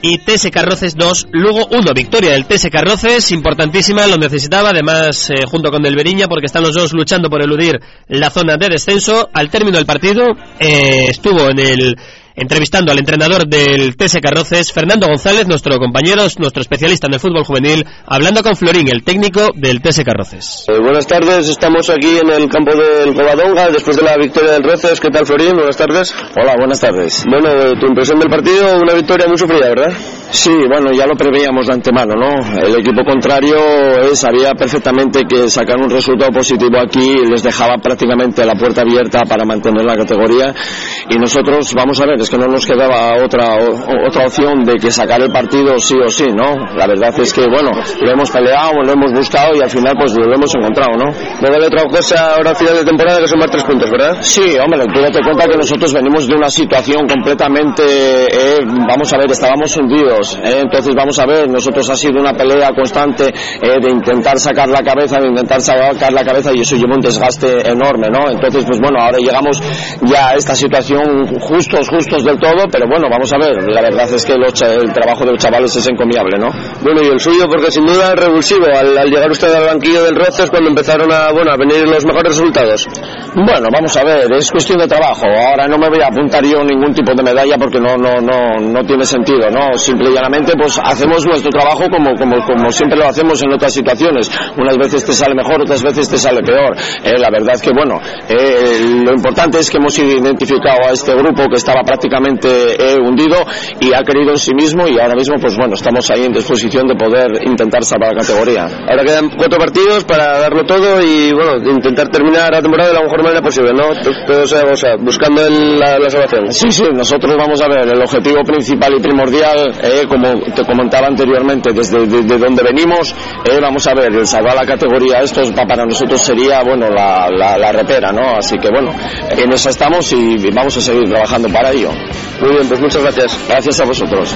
y TS Carroces 2, Lugo 1. Victoria del TS Carroces, importantísima, lo necesitaba, además eh, junto con Del Beriña, porque están los dos luchando por eludir la zona de descenso. Al término del partido eh, estuvo en el entrevistando al entrenador del TS Carroces, Fernando González, nuestro compañero, nuestro especialista en el fútbol juvenil, hablando con Florín, el técnico del TS Carroces. Eh, buenas tardes, estamos aquí en el campo del Covadonga después de la victoria del Roces. ¿Qué tal, Florín? Buenas tardes. Hola, buenas tardes. Bueno, tu impresión del partido, una victoria muy sufrida, ¿verdad? Sí, bueno, ya lo preveíamos de antemano, ¿no? El equipo contrario eh, sabía perfectamente que sacar un resultado positivo aquí les dejaba prácticamente la puerta abierta para mantener la categoría y nosotros, vamos a ver, es que no nos quedaba otra o- otra opción de que sacar el partido sí o sí, ¿no? La verdad es que, bueno, lo hemos peleado, lo hemos buscado y al final pues lo hemos encontrado, ¿no? No vale otra cosa ahora a final de temporada que sumar tres puntos, ¿verdad? Sí, hombre, tú date cuenta que nosotros venimos de una situación completamente, eh, vamos a ver, estábamos hundidos, eh, entonces vamos a ver, nosotros ha sido una pelea constante eh, de intentar sacar la cabeza, de intentar sacar la cabeza y eso lleva un desgaste enorme, ¿no? Entonces, pues bueno, ahora llegamos ya a esta situación justos, justos del todo, pero bueno, vamos a ver, la verdad es que los el trabajo de los chavales es encomiable, ¿no? Bueno, y el suyo, porque sin duda es revulsivo al, al llegar usted al banquillo del Roces cuando empezaron a, bueno, a venir los mejores resultados. Bueno, vamos a ver, es cuestión de trabajo. Ahora no me voy a apuntar yo ningún tipo de medalla porque no, no, no, no tiene sentido, ¿no? Simple y llanamente, pues hacemos nuestro trabajo como, como, como siempre lo hacemos en otras situaciones. Unas veces te sale mejor, otras veces te sale peor. Eh, la verdad que, bueno, eh, lo importante es que hemos identificado a este grupo que estaba prácticamente eh, hundido y ha creído en sí mismo y ahora mismo, pues bueno, estamos ahí en disposición de poder intentar salvar la categoría. Ahora quedan cuatro partidos para darlo todo y, bueno, intentar terminar la temporada de la mejor manera posible, ¿no? Todo, o sea, o sea, buscando el- la, la salvación. Sí, sí, nosotros vamos a ver, el objetivo principal y primordial, eh, como te comentaba anteriormente, desde de, de donde venimos, eh, vamos a ver, el salvar la categoría, esto es- pa- para nosotros sería, bueno, la, la, la repera, ¿no? Así que, bueno, en eso estamos y vamos a seguir trabajando para ello. Muy bien, pues muchas gracias. Gracias a vosotros.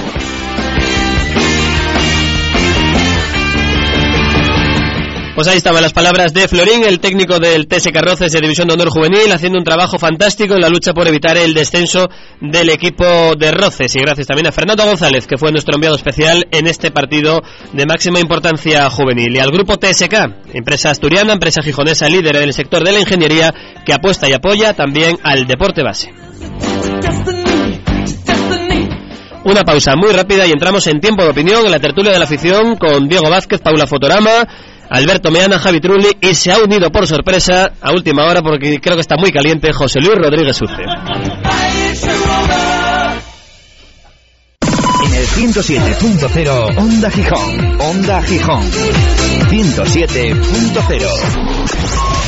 Pues ahí estaban las palabras de Florín, el técnico del TS Carroces de División de Honor Juvenil, haciendo un trabajo fantástico en la lucha por evitar el descenso del equipo de Roces. Y gracias también a Fernando González, que fue nuestro enviado especial en este partido de máxima importancia juvenil. Y al grupo TSK, empresa asturiana, empresa gijonesa líder en el sector de la ingeniería, que apuesta y apoya también al deporte base. Una pausa muy rápida y entramos en tiempo de opinión en la tertulia de la afición con Diego Vázquez, Paula Fotorama, Alberto Meana, Javi Trulli y se ha unido por sorpresa a última hora porque creo que está muy caliente José Luis Rodríguez Urce. En el 107.0 Onda Gijón. Onda Gijón. 107.0.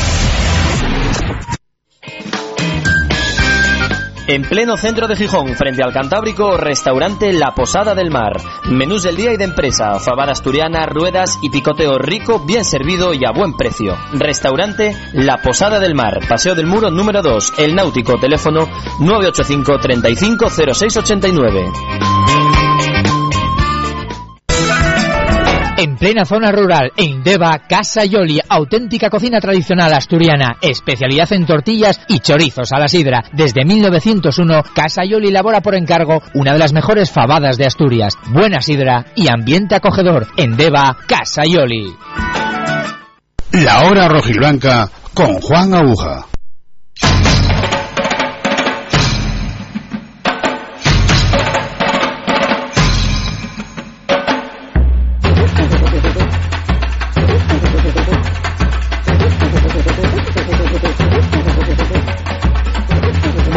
En pleno centro de Gijón, frente al Cantábrico, restaurante La Posada del Mar. Menús del día y de empresa, fabada asturiana, ruedas y picoteo rico, bien servido y a buen precio. Restaurante La Posada del Mar, Paseo del Muro número 2, El Náutico, teléfono 985 35 plena zona rural, en Deva, Casa Yoli, auténtica cocina tradicional asturiana, especialidad en tortillas y chorizos a la sidra. Desde 1901, Casa Yoli elabora por encargo una de las mejores fabadas de Asturias. Buena sidra y ambiente acogedor. En Deva, Casa Yoli. La hora rojiblanca con Juan Aguja.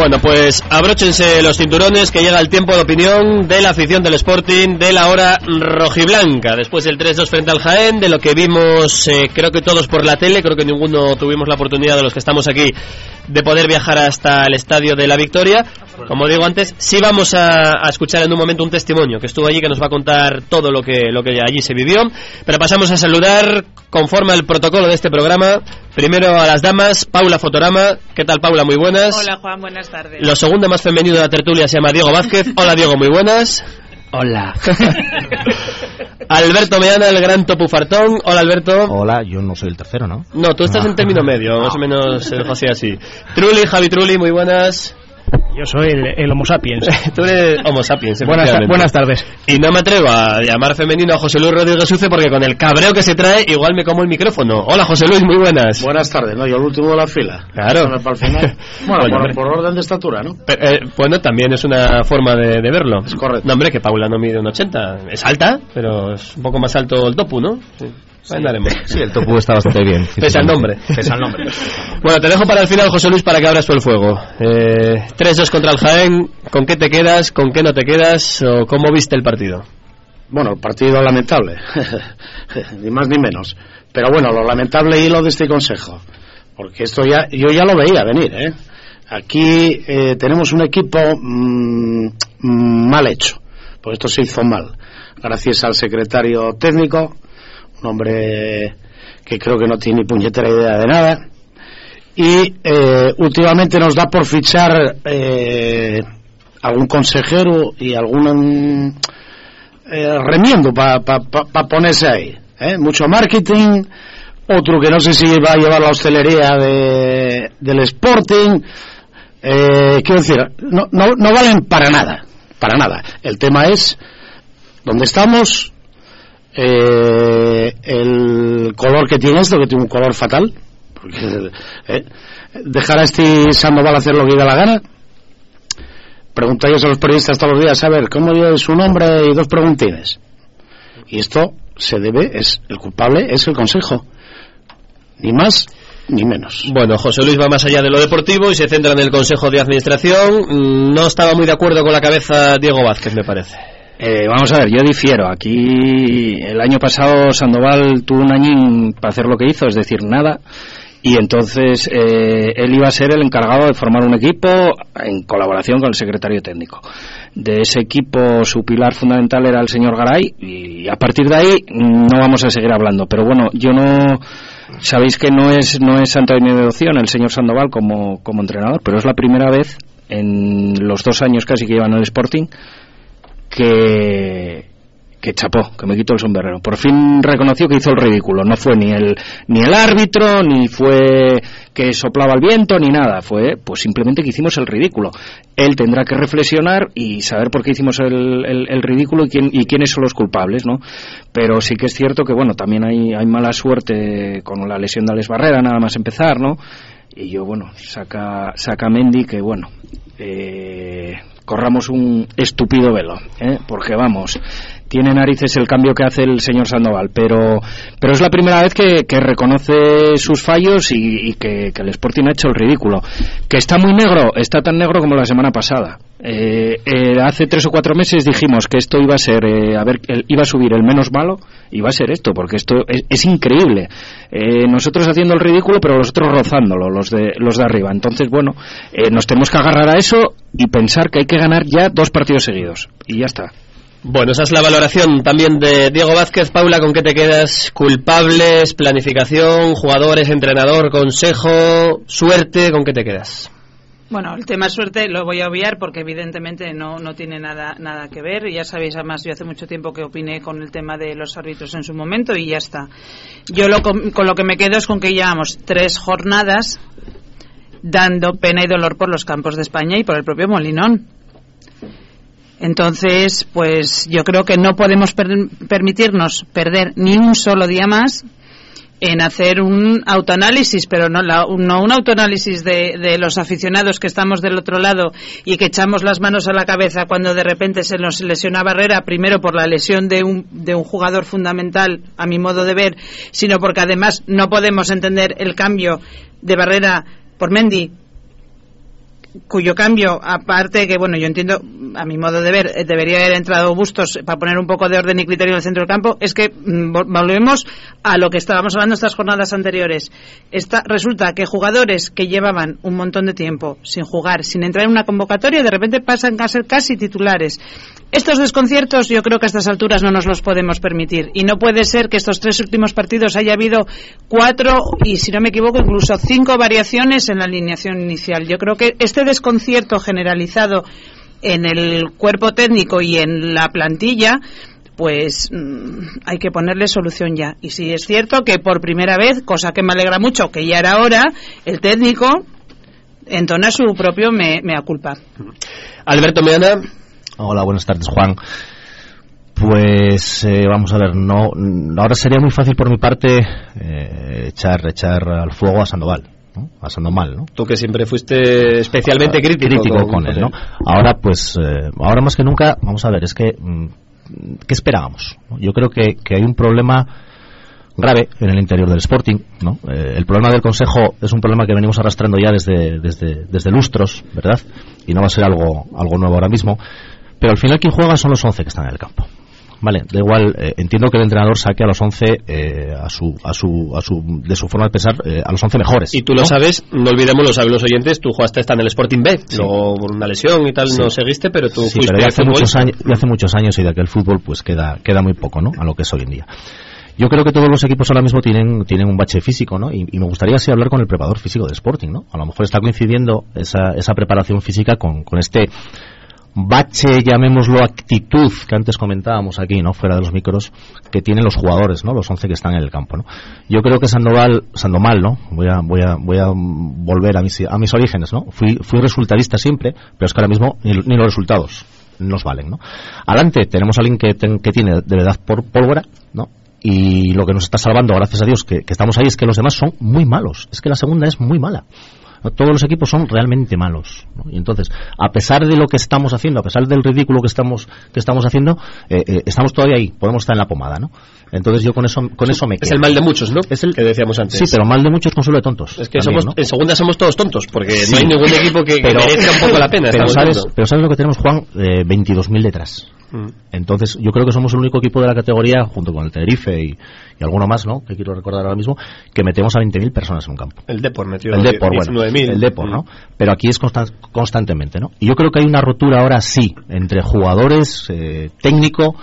Bueno, pues abróchense los cinturones que llega el tiempo de opinión de la afición del Sporting de la hora rojiblanca. Después del 3-2 frente al Jaén, de lo que vimos eh, creo que todos por la tele, creo que ninguno tuvimos la oportunidad de los que estamos aquí de poder viajar hasta el estadio de la Victoria. Como digo antes, sí vamos a, a escuchar en un momento un testimonio que estuvo allí que nos va a contar todo lo que, lo que allí se vivió. Pero pasamos a saludar conforme al protocolo de este programa. Primero a las damas, Paula Fotorama. ¿Qué tal Paula? Muy buenas. Hola Juan, buenas tardes. Lo segundo más femenino de la tertulia se llama Diego Vázquez. Hola Diego, muy buenas. Hola. Alberto Meana, el gran topufartón. Hola Alberto. Hola, yo no soy el tercero, ¿no? No, tú estás Ah. en término medio, más o menos eh, así. Trulli, Javi Trulli, muy buenas. Yo soy el, el Homo sapiens. Tú eres Homo sapiens. Buenas, buenas tardes. Y no me atrevo a llamar femenino a José Luis Rodríguez Suce porque con el cabreo que se trae igual me como el micrófono. Hola José Luis, muy buenas. Buenas tardes, no, yo el último de la fila. Claro. Para el final. Bueno, Oye, por, orden de estatura, ¿no? Pe- eh, bueno, también es una forma de, de verlo. Es correcto. No, hombre, que Paula no mide un 80. Es alta, pero es un poco más alto el topu, ¿no? Sí. Andaremos. Sí, el topu está bastante bien. Pese al nombre. Pese al nombre. Bueno, te dejo para el final, José Luis, para que abras tú el fuego. Eh, 3-2 contra el Jaén. ¿Con qué te quedas? ¿Con qué no te quedas? ¿O cómo viste el partido? Bueno, partido lamentable, ni más ni menos. Pero bueno, lo lamentable hilo de este consejo, porque esto ya, yo ya lo veía venir, ¿eh? Aquí eh, tenemos un equipo mm, mm, mal hecho, pues esto se hizo mal, gracias al secretario técnico, un hombre que creo que no tiene ni puñetera idea de nada, y eh, últimamente nos da por fichar eh, algún consejero y algún eh, remiendo para ponerse ahí. ¿eh? Mucho marketing, otro que no sé si va a llevar la hostelería de, del Sporting. Eh, quiero decir, no, no, no valen para nada, para nada. El tema es dónde estamos, eh, color que tiene esto, que tiene un color fatal, eh, dejar a este Sandoval hacer lo que dé la gana. Preguntáis a los periodistas todos los días, a ver, ¿cómo es su nombre y dos preguntines? Y esto se debe, es el culpable es el Consejo. Ni más ni menos. Bueno, José Luis va más allá de lo deportivo y se centra en el Consejo de Administración. Mm, No estaba muy de acuerdo con la cabeza Diego Vázquez, me parece. Eh, vamos a ver, yo difiero. Aquí el año pasado Sandoval tuvo un añín para hacer lo que hizo, es decir, nada. Y entonces eh, él iba a ser el encargado de formar un equipo en colaboración con el secretario técnico. De ese equipo su pilar fundamental era el señor Garay y a partir de ahí no vamos a seguir hablando. Pero bueno, yo no sabéis que no es no es santo de mi devoción el señor Sandoval como como entrenador, pero es la primera vez en los dos años casi que llevan el Sporting que que chapó, que me quito el sombrero. Por fin reconoció que hizo el ridículo. No fue ni el ni el árbitro, ni fue que soplaba el viento, ni nada. Fue pues simplemente que hicimos el ridículo. Él tendrá que reflexionar y saber por qué hicimos el, el- el ridículo y, quién, y quiénes son los culpables, ¿no? Pero sí que es cierto que, bueno, también hay, hay mala suerte con la lesión de Alex Barrera, nada más empezar, ¿no? Y yo, bueno, saca, saca Mendy que, bueno, eh, corramos un estúpido velo, ¿eh? porque vamos, tiene narices el cambio que hace el señor Sandoval, pero, pero es la primera vez que, reconoce sus fallos y, que, el Sporting ha hecho el ridículo. Que está muy negro, está tan negro como la semana pasada. Eh, eh, hace tres o cuatro meses dijimos que esto iba a ser, eh, a ver, iba a subir el menos malo, y va a ser esto, porque esto es, es increíble. Eh, nosotros haciendo el ridículo, pero los otros rozándolo, los de, los de arriba. Entonces, bueno, eh, nos tenemos que agarrar a eso y pensar que hay que ganar ya dos partidos seguidos. Y ya está. Bueno, esa es la valoración también de Diego Vázquez. Paula, ¿con qué te quedas? Culpables, planificación, jugadores, entrenador, consejo, suerte, ¿con qué te quedas? Bueno, el tema suerte lo voy a obviar porque evidentemente no, no tiene nada, nada que ver. Ya sabéis, además, yo hace mucho tiempo que opiné con el tema de los árbitros en su momento y ya está. Yo lo, con, lo que me quedo es con que llevamos tres jornadas dando pena y dolor por los campos de España y por el propio Molinón. Entonces, pues yo creo que no podemos per- permitirnos perder ni un solo día más en hacer un autoanálisis, pero no, la- no un autoanálisis de, de los aficionados que estamos del otro lado y que echamos las manos a la cabeza cuando de repente se nos lesiona Barrera, primero por la lesión de un, de un jugador fundamental, a mi modo de ver, sino porque además no podemos entender el cambio de Barrera por Mendy, cuyo cambio, aparte que, bueno, yo entiendo, a mi modo de ver, debería haber entrado Bustos para poner un poco de orden y criterio en el centro del campo, es que mm, vol- volvemos a lo que estábamos hablando estas jornadas anteriores. Esta, resulta que jugadores que llevaban un montón de tiempo sin jugar, sin entrar en una convocatoria, de repente pasan a ser casi titulares. Estos desconciertos yo creo que a estas alturas no nos los podemos permitir. Y no puede ser que estos tres últimos partidos haya habido cuatro y, si no me equivoco, incluso cinco variaciones en la alineación inicial. Yo creo que este desconcierto generalizado en el cuerpo técnico y en la plantilla pues mm, hay que ponerle solución ya. Y sí es cierto que por primera vez, cosa que me alegra mucho, que ya era hora, el técnico entona su propio me, mea culpa. Alberto Meana. Hola, buenas tardes, Juan. Pues eh, vamos a ver, no, ahora sería muy fácil por mi parte eh, echar, echar al fuego a Sandoval, ¿no? a Sandomal, ¿no? Tú que siempre fuiste especialmente crítico, crítico con, él, ¿no? Ahora, pues, eh, ahora más que nunca, vamos a ver, es que, mm, ¿qué esperábamos? Yo creo que, que hay un problema grave en el interior del Sporting. ¿no? Eh, el problema del Consejo es un problema que venimos arrastrando ya desde, desde, desde lustros, ¿verdad? Y no va a ser algo, algo nuevo ahora mismo. Pero al final quien juega son los 11 que están en el campo. Vale, da igual, eh, entiendo que el entrenador saque a los 11 eh, a su, a su, a su, de su forma de pensar eh, a los 11 mejores. Y tú lo sabes, no olvidemos, lo saben los oyentes, tú jugaste hasta en el Sporting B, luego por una lesión y tal Sí. no seguiste, pero tú Sí, fuiste pero ya hace, muchos años, ya hace muchos años y de aquel fútbol pues queda, queda muy poco, ¿no? A lo que es hoy en día. Yo creo que todos los equipos ahora mismo tienen, tienen un bache físico, ¿no? Y, y me gustaría así hablar con el preparador físico del Sporting, ¿no? A lo mejor está coincidiendo esa, esa preparación física con, con este bache, llamémoslo actitud, que antes comentábamos aquí, ¿no? Fuera de los micros, que tienen los jugadores, ¿no? Los 11 que están en el campo, ¿no? Yo creo que Sandoval, Sandomal, ¿no? Voy a, voy a, voy a volver a mis, a mis orígenes, ¿no? Fui, fui resultadista siempre, pero es que ahora mismo ni, ni los resultados nos valen, ¿no? Adelante tenemos a alguien que, ten- que tiene de verdad por pólvora, ¿no? Y lo que nos está salvando, gracias a Dios, que, que estamos ahí, es que los demás son muy malos. Es que la segunda es muy mala. Todos los equipos son realmente malos. ¿no? Y entonces, a pesar de lo que estamos haciendo, a pesar del ridículo que estamos que estamos haciendo, eh, eh, estamos todavía ahí. Podemos estar en la pomada, ¿no? Entonces yo con eso con eso me Es quedo. el mal de muchos, ¿no? Es el que decíamos antes. Sí, pero mal de muchos consuelo de tontos. Es que también, somos, ¿no? en segunda somos todos tontos, porque Sí. no hay ningún equipo que, merezca un poco la pena. Pero sabes, viendo. pero sabes lo que tenemos, Juan, eh, 22.000 detrás. Mm. Entonces, yo creo que somos el único equipo de la categoría, junto con el Tenerife y, y alguno más, ¿no? Que quiero recordar ahora mismo, que metemos a 20.000 personas en un campo. El Depor metió El Depor, bueno, 19.000. el Depor, ¿no? Mm. Pero aquí es constan- constantemente, ¿no? Y yo creo que hay una rotura ahora sí entre jugadores, eh, técnico,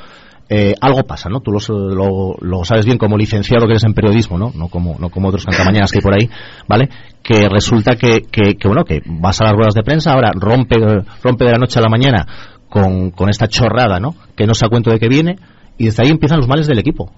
eh, algo pasa, ¿no? Tú lo, sabes bien como licenciado que eres en periodismo, ¿no? No como, no como otros cantamañanas que hay por ahí, ¿vale? Que resulta que, que, que, bueno, que vas a las ruedas de prensa, ahora rompe, rompe de la noche a la mañana con, con esta chorrada, ¿no? Que no se da cuenta de que viene, y desde ahí empiezan los males del equipo.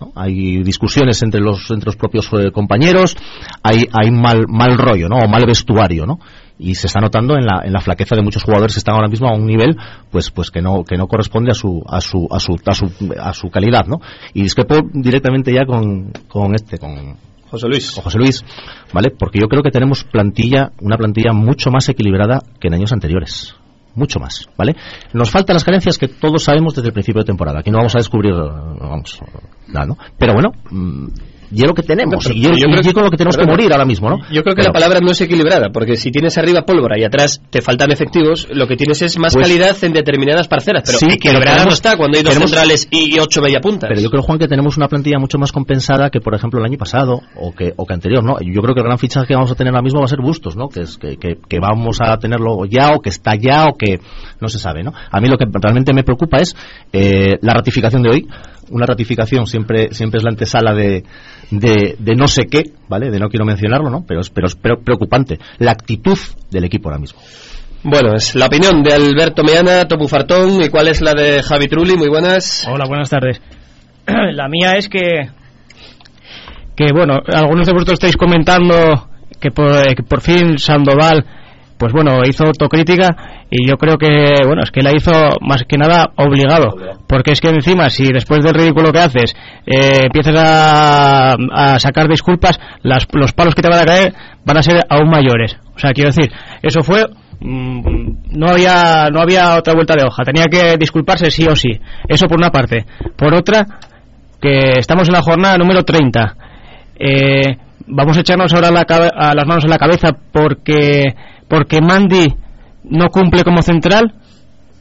¿no? Hay discusiones entre los, entre los propios eh, compañeros, hay, hay mal, mal rollo, ¿no? O mal vestuario, ¿no? Y se está notando en la, en la flaqueza de muchos jugadores que están ahora mismo a un nivel, pues, pues que no, que no corresponde a su, a su, a su, a su, a su calidad, ¿no? Y discrepo directamente ya con, con este, con, José Luis. con José Luis, ¿vale? Porque yo creo que tenemos plantilla, una plantilla mucho más equilibrada que en años anteriores. Mucho más, ¿vale? Nos faltan las carencias que todos sabemos desde el principio de temporada. Aquí no vamos a descubrir, vamos, nada, ¿no? Pero bueno, mm, y es lo que tenemos. Y yo, yo y creo- con lo que tenemos que morir ahora mismo, ¿no? Yo creo que Pero- la palabra no es equilibrada, porque si tienes arriba pólvora y atrás te faltan efectivos, lo que tienes es más Pues- calidad en determinadas parcelas. Pero Sí, equilibrada no tenemos- está cuando hay dos tenemos- centrales y ocho mediapuntas. Pero yo creo, Juan, que tenemos una plantilla mucho más compensada que, por ejemplo, el año pasado o que, o que anterior, ¿no? Yo creo que el gran fichaje que vamos a tener ahora mismo va a ser Bustos, ¿no? Que, es, que, que, que vamos a tenerlo ya o que está ya o que no se sabe, ¿no? A mí lo que realmente me preocupa es eh, la ratificación de hoy. Una ratificación siempre siempre es la antesala de, de, de no sé qué, ¿vale? De no quiero mencionarlo, ¿no? Pero es, pero es preocupante. La actitud del equipo ahora mismo. Bueno, es la opinión de Alberto Meana, Topu Fartón, ¿y cuál es la de Javi Trulli? Muy buenas. Hola, buenas tardes. La mía es que, que bueno, algunos de vosotros estáis comentando que por, eh, que por fin Sandoval, pues bueno, hizo autocrítica y yo creo que, bueno, es que la hizo más que nada obligado, porque es que encima, si después del ridículo que haces eh, empiezas a, a sacar disculpas, las, los palos que te van a caer van a ser aún mayores. O sea, quiero decir, eso fue mm, no había no había otra vuelta de hoja. Tenía que disculparse sí o sí. Eso por una parte. Por otra que estamos en la jornada número 30 eh, vamos a echarnos ahora la a las manos en la cabeza porque porque Mandy no cumple como central.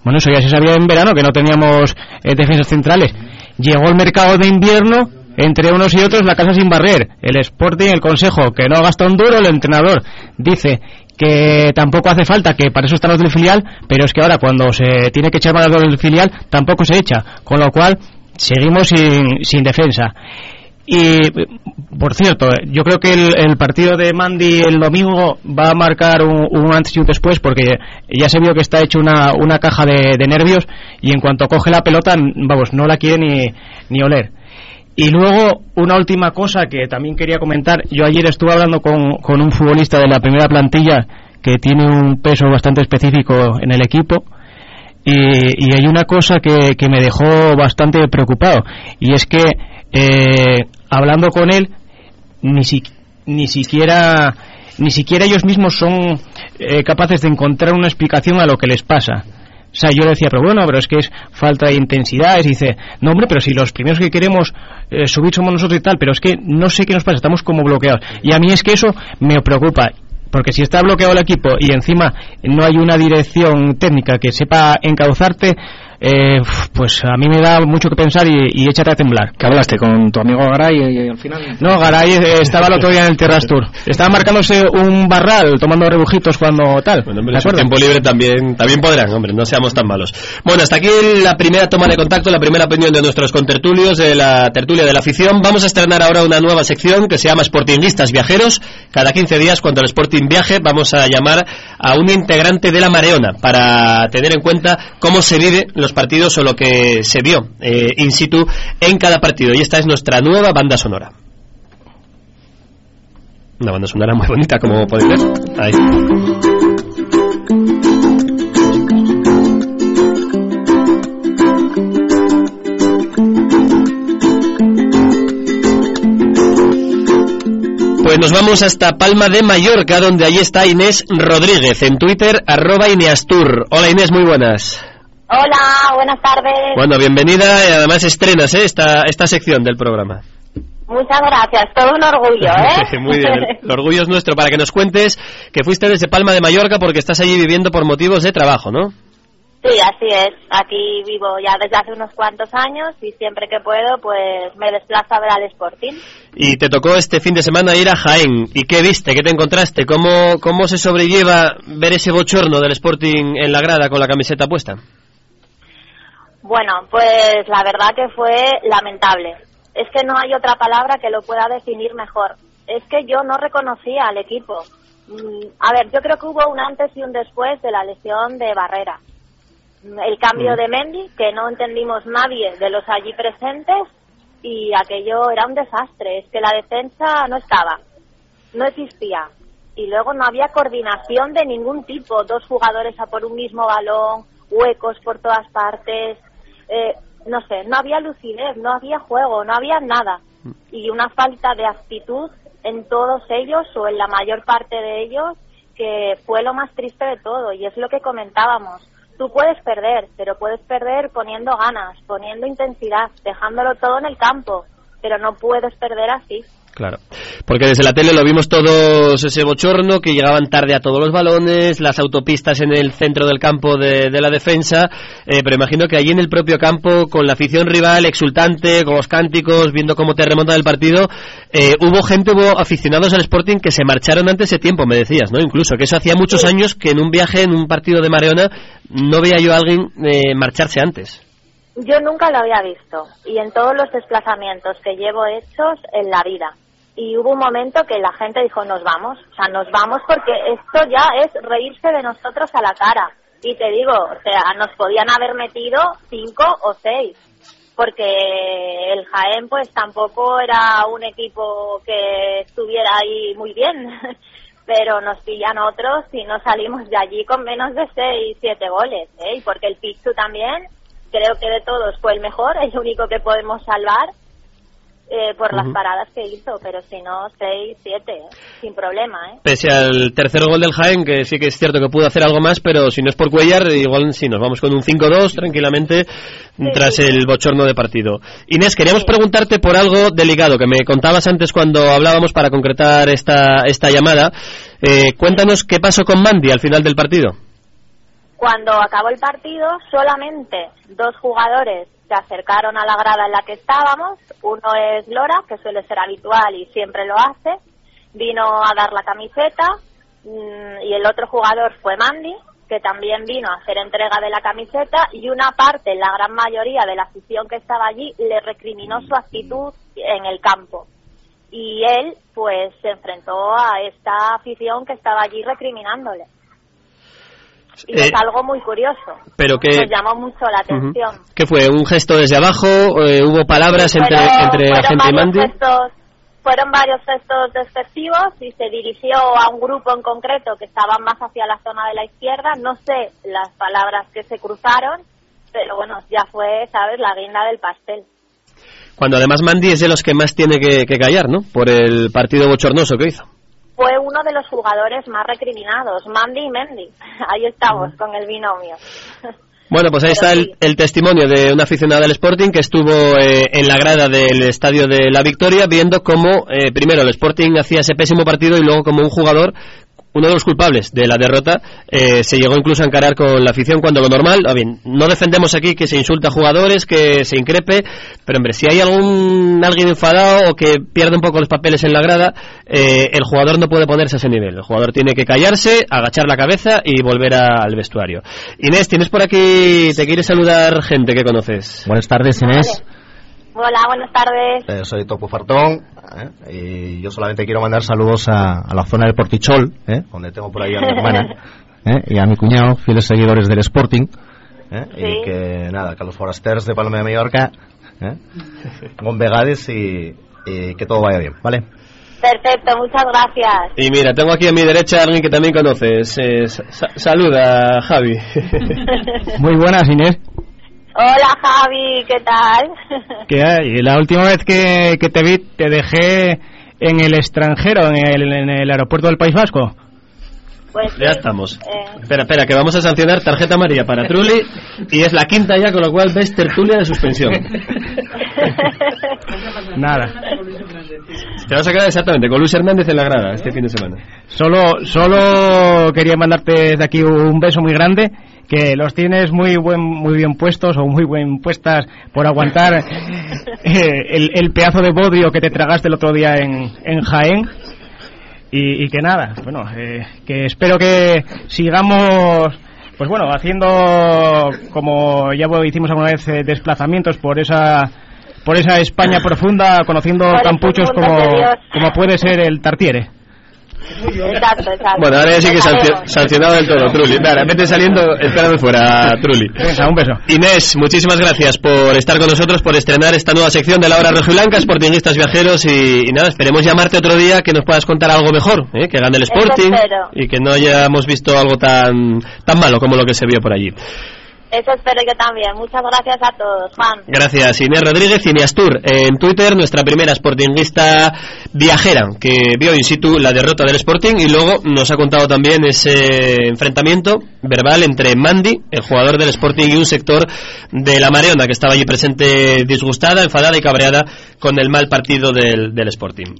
Bueno eso ya se sabía en verano que no teníamos eh, defensas centrales. Llegó el mercado de invierno entre unos y otros la casa sin barrer. El Sporting el Consejo que no gasta un duro el entrenador dice que tampoco hace falta, que para eso están los del filial, pero es que ahora cuando se tiene que echar mano del filial tampoco se echa, con lo cual seguimos sin, sin defensa. Y, por cierto, yo creo que el, partido de Mandy el domingo va a marcar un, un antes y un después porque ya se vio que está hecho una, una caja de, de nervios y en cuanto coge la pelota, vamos, no la quiere ni, ni oler. Y luego, una última cosa que también quería comentar. Yo ayer estuve hablando con, con un futbolista de la primera plantilla que tiene un peso bastante específico en el equipo. Y, y hay una cosa que, que me dejó bastante preocupado, y es que eh, hablando con él, ni, si- ni siquiera ni siquiera ellos mismos son eh, capaces de encontrar una explicación a lo que les pasa. O sea, yo le decía, pero bueno, pero es que es falta de intensidad. Y dice, no, hombre, pero si los primeros que queremos eh, subir somos nosotros y tal, pero es que no sé qué nos pasa, estamos como bloqueados. Y a mí es que eso me preocupa. Porque si está bloqueado el equipo y encima no hay una dirección técnica que sepa encauzarte, eh, pues a mí me da mucho que pensar y, y échate a temblar. ¿Qué hablaste con tu amigo Garay y, y al final? No, Garay eh, estaba el otro día en el Terras Tour. Estaba marcándose un barral, tomando rebujitos cuando tal. Bueno, hombre, tiempo libre también, también podrán, hombre, no seamos tan malos. Bueno, hasta aquí la primera toma de contacto, la primera opinión de nuestros contertulios de la tertulia de la afición. Vamos a estrenar ahora una nueva sección que se llama Sportingistas Viajeros. Cada 15 días, cuando el Sporting viaje, vamos a llamar a un integrante de la Mareona para tener en cuenta cómo se vive los partidos o lo que se vio eh, in situ en cada partido. Y esta es nuestra nueva banda sonora. Una banda sonora muy bonita, como podéis ver. Pues nos vamos hasta Palma de Mallorca, donde allí está Inés Rodríguez, en Twitter, arroba Ineastur. Hola Inés, muy buenas. Hola, buenas tardes. Bueno, bienvenida y además estrenas ¿eh? esta, esta sección del programa. Muchas gracias, todo un orgullo, ¿eh? Muy bien, el, orgullo es nuestro para que nos cuentes que fuiste desde Palma de Mallorca porque estás allí viviendo por motivos de trabajo, ¿no? Sí, así es. Aquí vivo ya desde hace unos cuantos años y siempre que puedo, pues me desplazo a ver al Sporting. Y te tocó este fin de semana ir a Jaén. ¿Y qué viste? ¿Qué te encontraste? ¿Cómo, cómo se sobrelleva ver ese bochorno del Sporting en la grada con la camiseta puesta? Bueno, pues la verdad que fue lamentable. Es que no hay otra palabra que lo pueda definir mejor. Es que yo no reconocía al equipo. Mm, A ver, yo creo que hubo un antes y un después de la lesión de Barrera. Mm, El cambio de Mendy, que no entendimos nadie de los allí presentes, y aquello era un desastre. Es que la defensa no estaba, no existía. Y luego no había coordinación de ningún tipo. Dos jugadores a por un mismo balón, huecos por todas partes. Eh, no sé, no había lucidez, no había juego, no había nada. Y una falta de actitud en todos ellos o en la mayor parte de ellos que fue lo más triste de todo. Y es lo que comentábamos. Tú puedes perder, pero puedes perder poniendo ganas, poniendo intensidad, dejándolo todo en el campo, pero no puedes perder así. Claro. Porque desde la tele lo vimos todos ese bochorno, que llegaban tarde a todos los balones, las autopistas en el centro del campo de, de la defensa, eh, pero imagino que allí en el propio campo, con la afición rival exultante, con los cánticos, viendo cómo te remontan el partido, eh, hubo gente, hubo aficionados al Sporting que se marcharon antes de tiempo, me decías, ¿no? Incluso, que eso hacía muchos años que en un viaje, en un partido de Mareona, no veía yo a alguien eh, marcharse antes. Yo nunca lo había visto y en todos los desplazamientos que llevo hechos en la vida. Y hubo un momento que la gente dijo, nos vamos, o sea, nos vamos porque esto ya es reírse de nosotros a la cara. Y te digo, o sea, nos podían haber metido cinco o seis, porque el Jaén pues tampoco era un equipo que estuviera ahí muy bien, pero nos pillan otros y no salimos de allí con menos de seis, siete goles, ¿eh? Y porque el Pichu también creo que de todos fue el mejor, el único que podemos salvar eh, por las paradas que hizo, pero si no, 6, 7, sin problema, ¿eh? Pese al tercer gol del Jaén, que sí que es cierto que pudo hacer algo más, pero si no es por Cuellar, igual sí, nos vamos con un 5-2 tranquilamente tras el bochorno de partido. Inés, queríamos preguntarte por algo delicado que me contabas antes cuando hablábamos para concretar esta, esta llamada. Eh, cuéntanos qué pasó con Mandy al final del partido. Cuando acabó el partido, solamente dos jugadores se acercaron a la grada en la que estábamos. Uno es Lora, que suele ser habitual y siempre lo hace. Vino a dar la camiseta. mm, Y el otro jugador fue Mandy, que también vino a hacer entrega de la camiseta. Y una parte, la gran mayoría de la afición que estaba allí, le recriminó su actitud en el campo. Y él, pues, se enfrentó a esta afición que estaba allí recriminándole. Y Eh, es algo muy curioso. pero que- Nos llamó mucho la atención. ¿Qué fue? ¿Un gesto desde abajo? Eh, ¿Hubo palabras entre, Fueron- entre la fueron gente y Mandy? gestos, fueron varios gestos despectivos y se dirigió a un grupo en concreto que estaba más hacia la zona de la izquierda. No sé las palabras que se cruzaron, pero bueno, ya fue, ¿sabes?, la guinda del pastel. Cuando además Mandy es de los que más tiene que, que callar, ¿no? Por el partido bochornoso que hizo. Fue uno de los jugadores más recriminados, Mandy y Mendy. Ahí estamos con el binomio. Bueno, pues ahí está el, el testimonio de una aficionada del Sporting que estuvo eh, en la grada del Estadio de la Victoria viendo cómo eh, primero el Sporting hacía ese pésimo partido y luego como un jugador uno de los culpables de la derrota eh, se llegó incluso a encarar con la afición cuando lo normal, a bien, no defendemos aquí que se insulta a jugadores, que se increpe, pero hombre, si hay algún alguien enfadado o que pierde un poco los papeles en la grada, eh, el jugador no puede ponerse a ese nivel. El jugador tiene que callarse, agachar la cabeza y volver a- al vestuario. Inés, tienes por aquí, te quiere saludar gente que conoces. Buenas tardes, Inés. Hola, buenas tardes. Eh, soy Topo Fartón ¿eh? y yo solamente quiero mandar saludos a, a la zona del Portichol, ¿eh? donde tengo por ahí a mi hermana ¿eh? y a mi cuñado, fieles seguidores del Sporting. ¿eh? Y que nada, que a los forasters de Palma de Mallorca, ¿eh? bon vegades y, y que todo vaya bien, ¿vale? Perfecto, muchas gracias. Y mira, tengo aquí a mi derecha a alguien que también conoces. Eh, sa- saluda, Javi. Muy buenas, Inés. Hola Javi, ¿qué tal? ¿Qué hay? La última vez que, que te vi te dejé en el extranjero, en el, en el aeropuerto del País Vasco. Pues Ya estamos. Espera, espera, que vamos a sancionar tarjeta amarilla para Trulli y es la quinta ya, con lo cual ves tertulia de suspensión. Nada. Te vas a quedar exactamente con Luis Hernández en la grada este fin de semana. Solo, solo quería mandarte de aquí un beso muy grande, que los tienes muy buen, muy bien puestos o muy bien puestas por aguantar eh, el, el pedazo de bodrio que te tragaste el otro día en, en Jaén. Y, y que nada, bueno, eh, que espero que sigamos, pues bueno, haciendo como ya hicimos alguna vez eh, desplazamientos por esa por esa España profunda, conociendo Por campuchos como, como puede ser el Tartiere. Exacto, exacto. Bueno, ahora ya sí que sancio- sancionado del todo, Trulli. Nada, vete saliendo, espérame fuera, Trulli. Venga, un beso. Inés, muchísimas gracias por estar con nosotros, por estrenar esta nueva sección de la hora rojiblanca, Sportingistas Viajeros y, y nada, esperemos llamarte otro día que nos puedas contar algo mejor, ¿eh? que gane el Sporting y que no hayamos visto algo tan, tan malo como lo que se vio por allí. Eso espero yo también. Muchas gracias a todos, Juan. Gracias, Inés Rodríguez, Cineastur. En Twitter, nuestra primera sportinguista viajera que vio in situ la derrota del Sporting y luego nos ha contado también ese enfrentamiento verbal entre Mandy, el jugador del Sporting, y un sector de la Mareona que estaba allí presente disgustada, enfadada y cabreada con el mal partido del, del Sporting.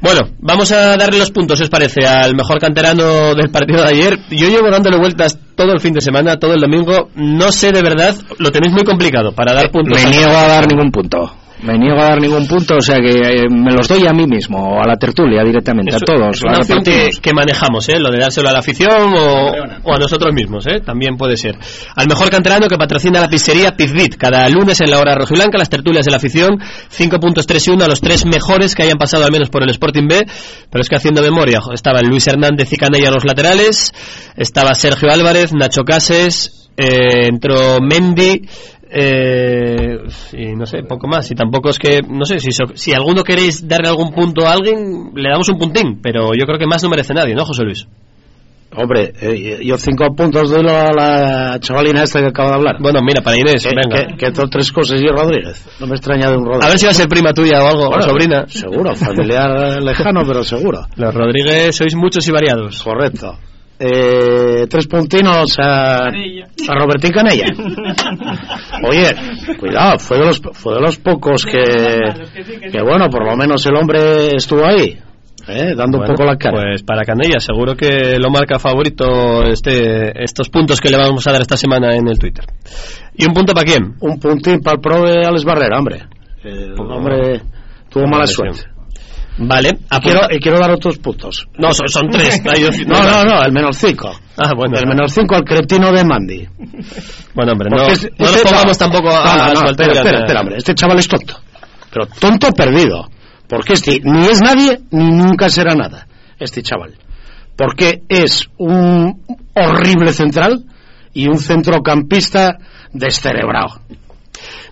Bueno, vamos a darle los puntos, si os parece, al mejor canterano del partido de ayer. Yo llevo dándole vueltas todo el fin de semana, todo el domingo. No sé de verdad, lo tenéis muy complicado para dar puntos. Me niego a dar ningún punto. Me niego a dar ningún punto, o sea que eh, me los doy a mí mismo, a la tertulia directamente, Es- a todos. Es una opción que, manejamos, ¿eh? lo de dárselo a la afición o, o a nosotros mismos, ¿eh? también puede ser. Al mejor canterano que patrocina la pizzería Pizbit, cada lunes en la hora rojiblanca, las tertulias de la afición, 5 puntos 3 y 1 a los tres mejores que hayan pasado al menos por el Sporting B, pero es que haciendo memoria, jo, estaba Luis Hernández y Canella en los laterales, estaba Sergio Álvarez, Nacho Cases, eh, entró Mendy, eh, y no sé, poco más. Y tampoco es que, no sé, si, so- si alguno queréis darle algún punto a alguien, le damos un puntín, pero yo creo que más no merece nadie, ¿no, José Luis? Hombre, eh, yo cinco puntos doy a la chavalina esta que acaba de hablar. Bueno, mira, para Inés, que, venga. Que, que tres cosas y Rodríguez. No me extraña de un Rodríguez. A ver si va a ser prima tuya o algo, o sobrina. Seguro, familiar lejano, pero seguro. Los Rodríguez sois muchos y variados. Correcto. Eh, tres puntinos a, a Robertín Canella. Oye, cuidado, fue de los, fue de los pocos que, que, bueno, por lo menos el hombre estuvo ahí, eh, dando un poco la cara. Pues para Canella, seguro que lo marca favorito este, estos puntos que le vamos a dar esta semana en el Twitter. ¿Y un punto para quién? Un puntín para el pro de Alex Barrera, hombre. El hombre tuvo mala suerte. Vale, Y quiero, quiero dar otros puntos. No, son, son tres. No, no, no, el menos cinco. Ah, bueno. El menos cinco al cretino de Mandy. Bueno, hombre, no, es- no nos este- pongamos tampoco a, No, espera, espera, espera, hombre, este chaval es tonto. Pero tonto perdido. Porque este ni es nadie ni nunca será nada. Este chaval. Porque es un horrible central y un centrocampista descerebrado.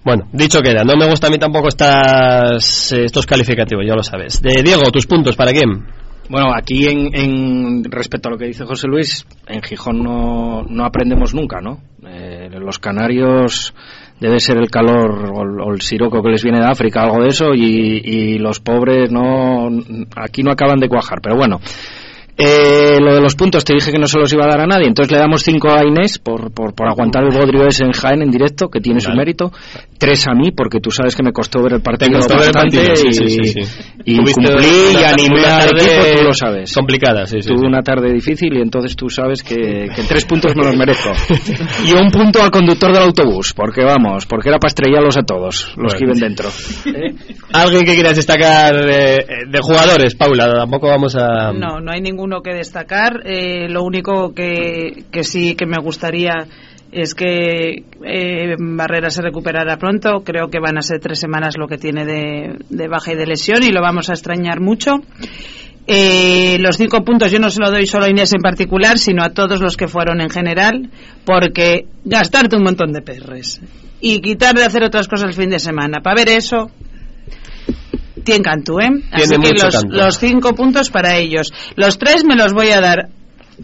Bueno, dicho queda, no me gusta a mí tampoco estas, eh, estos calificativos, ya lo sabes. De Diego, tus puntos, ¿para quién? Bueno, aquí en, en respecto a lo que dice José Luis, en Gijón no, no aprendemos nunca, ¿no? Eh, los canarios debe ser el calor o, el- o el siroco que les viene de África, algo de eso, y, y los pobres no aquí no acaban de cuajar. Pero bueno, eh, lo de los puntos te dije que no se los iba a dar a nadie, entonces le damos cinco a Inés por, por, por aguantar el bodrio ese en Jaén en directo, que tiene su mérito, tres a mí, porque tú sabes que me costó ver el partido costó ver el partido, y, sí, sí, sí. y cumplí una y animé una al equipo, tú lo sabes. Complicada, sí, sí. Tuve sí. una tarde difícil y entonces tú sabes que, que tres puntos me los merezco. Y un punto al conductor del autobús, porque vamos, porque era para estrellarlos a todos, los que Bueno. iban dentro. ¿Alguien que quieras destacar eh, eh, de jugadores, Paula? Tampoco vamos a... No, no hay ninguno que destacar. Eh, lo único que, sí que me gustaría es que eh, Barrera se recuperara pronto. Creo que van a ser tres semanas lo que tiene de, de baja y de lesión y lo vamos a extrañar mucho. Eh, los cinco puntos yo no se lo doy solo a Inés en particular, sino a todos los que fueron en general, porque gastarte un montón de perres y quitar de hacer otras cosas el fin de semana, para ver eso, tiene canto, ¿eh? Así que mucho los, canto. los cinco puntos para ellos. Los tres me los voy a dar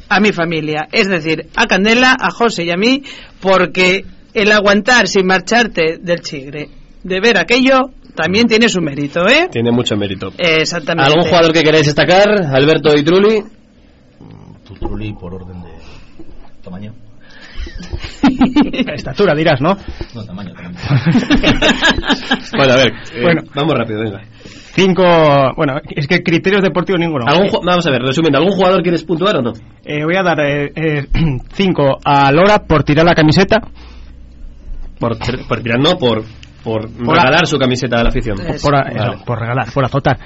a mi familia, es decir, a Candela, a José y a mí, porque el aguantar sin marcharte del chigre, de ver aquello, también tiene su mérito, ¿eh? Tiene mucho mérito. Exactamente. ¿Algún jugador que queráis destacar? Alberto y Trulli. Trulli por orden de tamaño. Estatura dirás, ¿no? No, tamaño, tamaño. Bueno, a ver, eh, Bueno. vamos rápido, venga. Cinco, bueno, es que criterios deportivos ninguno. ¿Algún ju- vamos a ver, resumiendo, ¿algún jugador quieres puntuar o no? Eh, voy a dar eh, eh, cinco a Lora por tirar la camiseta. Por, por tirar, no, por, por, Por regalar su camiseta a la afición. Por, a- eso, por regalar, por azotar.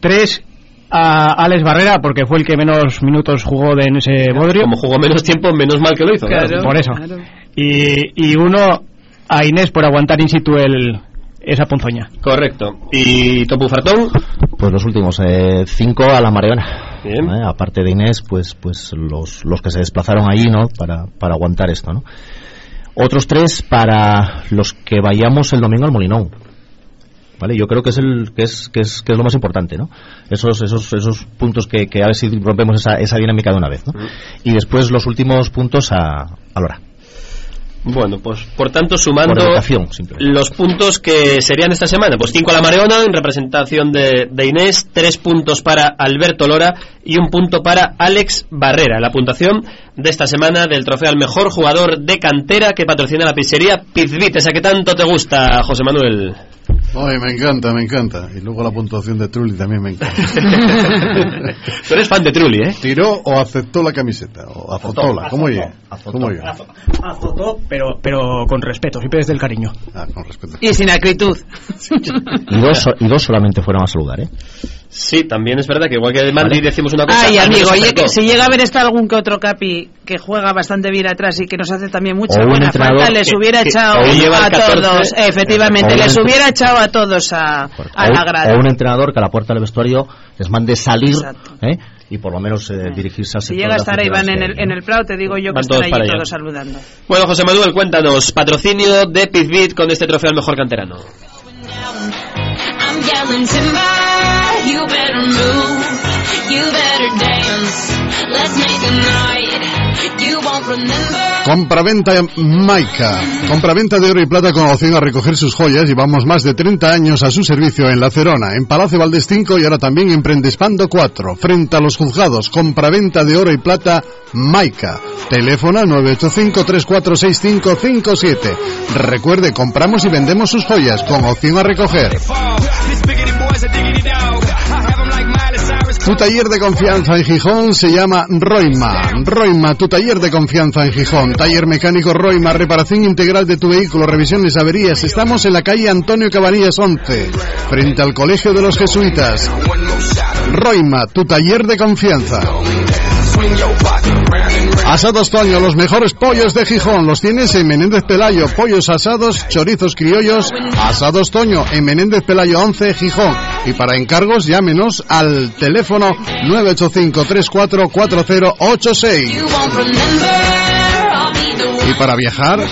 Tres a Alex Barrera porque fue el que menos minutos jugó de en ese bodrio. Como jugó menos tiempo, menos mal que lo hizo. Claro, por eso. Y, y uno a Inés por aguantar in situ el, esa ponzoña. Correcto. ¿Y Topu Fartón? Pues los últimos eh, cinco a la Mariona. Bien. ¿eh? Aparte de Inés, pues pues los, los que se desplazaron allí, ¿no? Para, para aguantar esto, ¿no? Otros tres para los que vayamos el domingo al Molinón. ¿Vale? Yo creo que es el que es que es, que es lo más importante, ¿no? Esos esos esos puntos que, que a ver si rompemos esa, esa dinámica de una vez, ¿no? Y después los últimos puntos a, a Lora. Bueno, pues por tanto, sumando Por los puntos que serían esta semana, pues 5 a la Mareona en representación de, de Inés, 3 puntos para Alberto Lora y un punto para Alex Barrera. La puntuación de esta semana del trofeo al mejor jugador de cantera que patrocina la pizzería Pizbit, esa que tanto te gusta, José Manuel. Ay, me encanta, me encanta. Y luego la puntuación de Trulli también me encanta. Tú eres fan de Trulli, ¿eh? ¿Tiró o aceptó la camiseta? ¿O azotóla? ¿Cómo oye? ¿Cómo oye? Azotó, pero, pero con respeto, siempre desde el cariño. Ah, con respeto. Y sin acritud. Y dos, y dos solamente fueron a saludar, ¿eh? Sí, también es verdad que igual que de Madrid decimos una cosa. Ay, amigo, oye, que si llega a haber está algún que otro capi que juega bastante bien atrás y que nos hace también mucha buena falta, les hubiera echado a 14, todos, efectivamente, les hubiera echado a todos a, a o, la grada. o un entrenador que a la puerta del vestuario les mande salir ¿eh? y por lo menos eh, dirigirse al Si llega a estar van en el, en el Prado, te digo yo que Van están todos allí allá. todos saludando. Bueno, José Manuel, cuéntanos, patrocinio de Pizbit con este trofeo al mejor canterano. I'm yelling timber, you better move, you better dance. Let's make a night. Compraventa Maica. Compraventa de oro y plata con opción a recoger sus joyas. Llevamos más de 30 años a su servicio en La Cerona, en Palacio Valdés 5 y ahora también en Prendespando 4, frente a los juzgados. Compraventa de oro y plata Maica. Teléfono 985-346557. Recuerde, compramos y vendemos sus joyas con opción a recoger. Tu taller de confianza en Gijón se llama Roima. Roima, tu taller de confianza en Gijón. Taller mecánico Roima, reparación integral de tu vehículo, revisiones, averías. Estamos en la calle Antonio Cabanillas 11, frente al Colegio de los Jesuitas. Roima, tu taller de confianza. Asados Toño, los mejores pollos de Gijón. Los tienes en Menéndez Pelayo. Pollos asados, chorizos criollos. Asados Toño, en Menéndez Pelayo 11, Gijón. Y para encargos, llámenos al teléfono 985 344086. Y para viajar,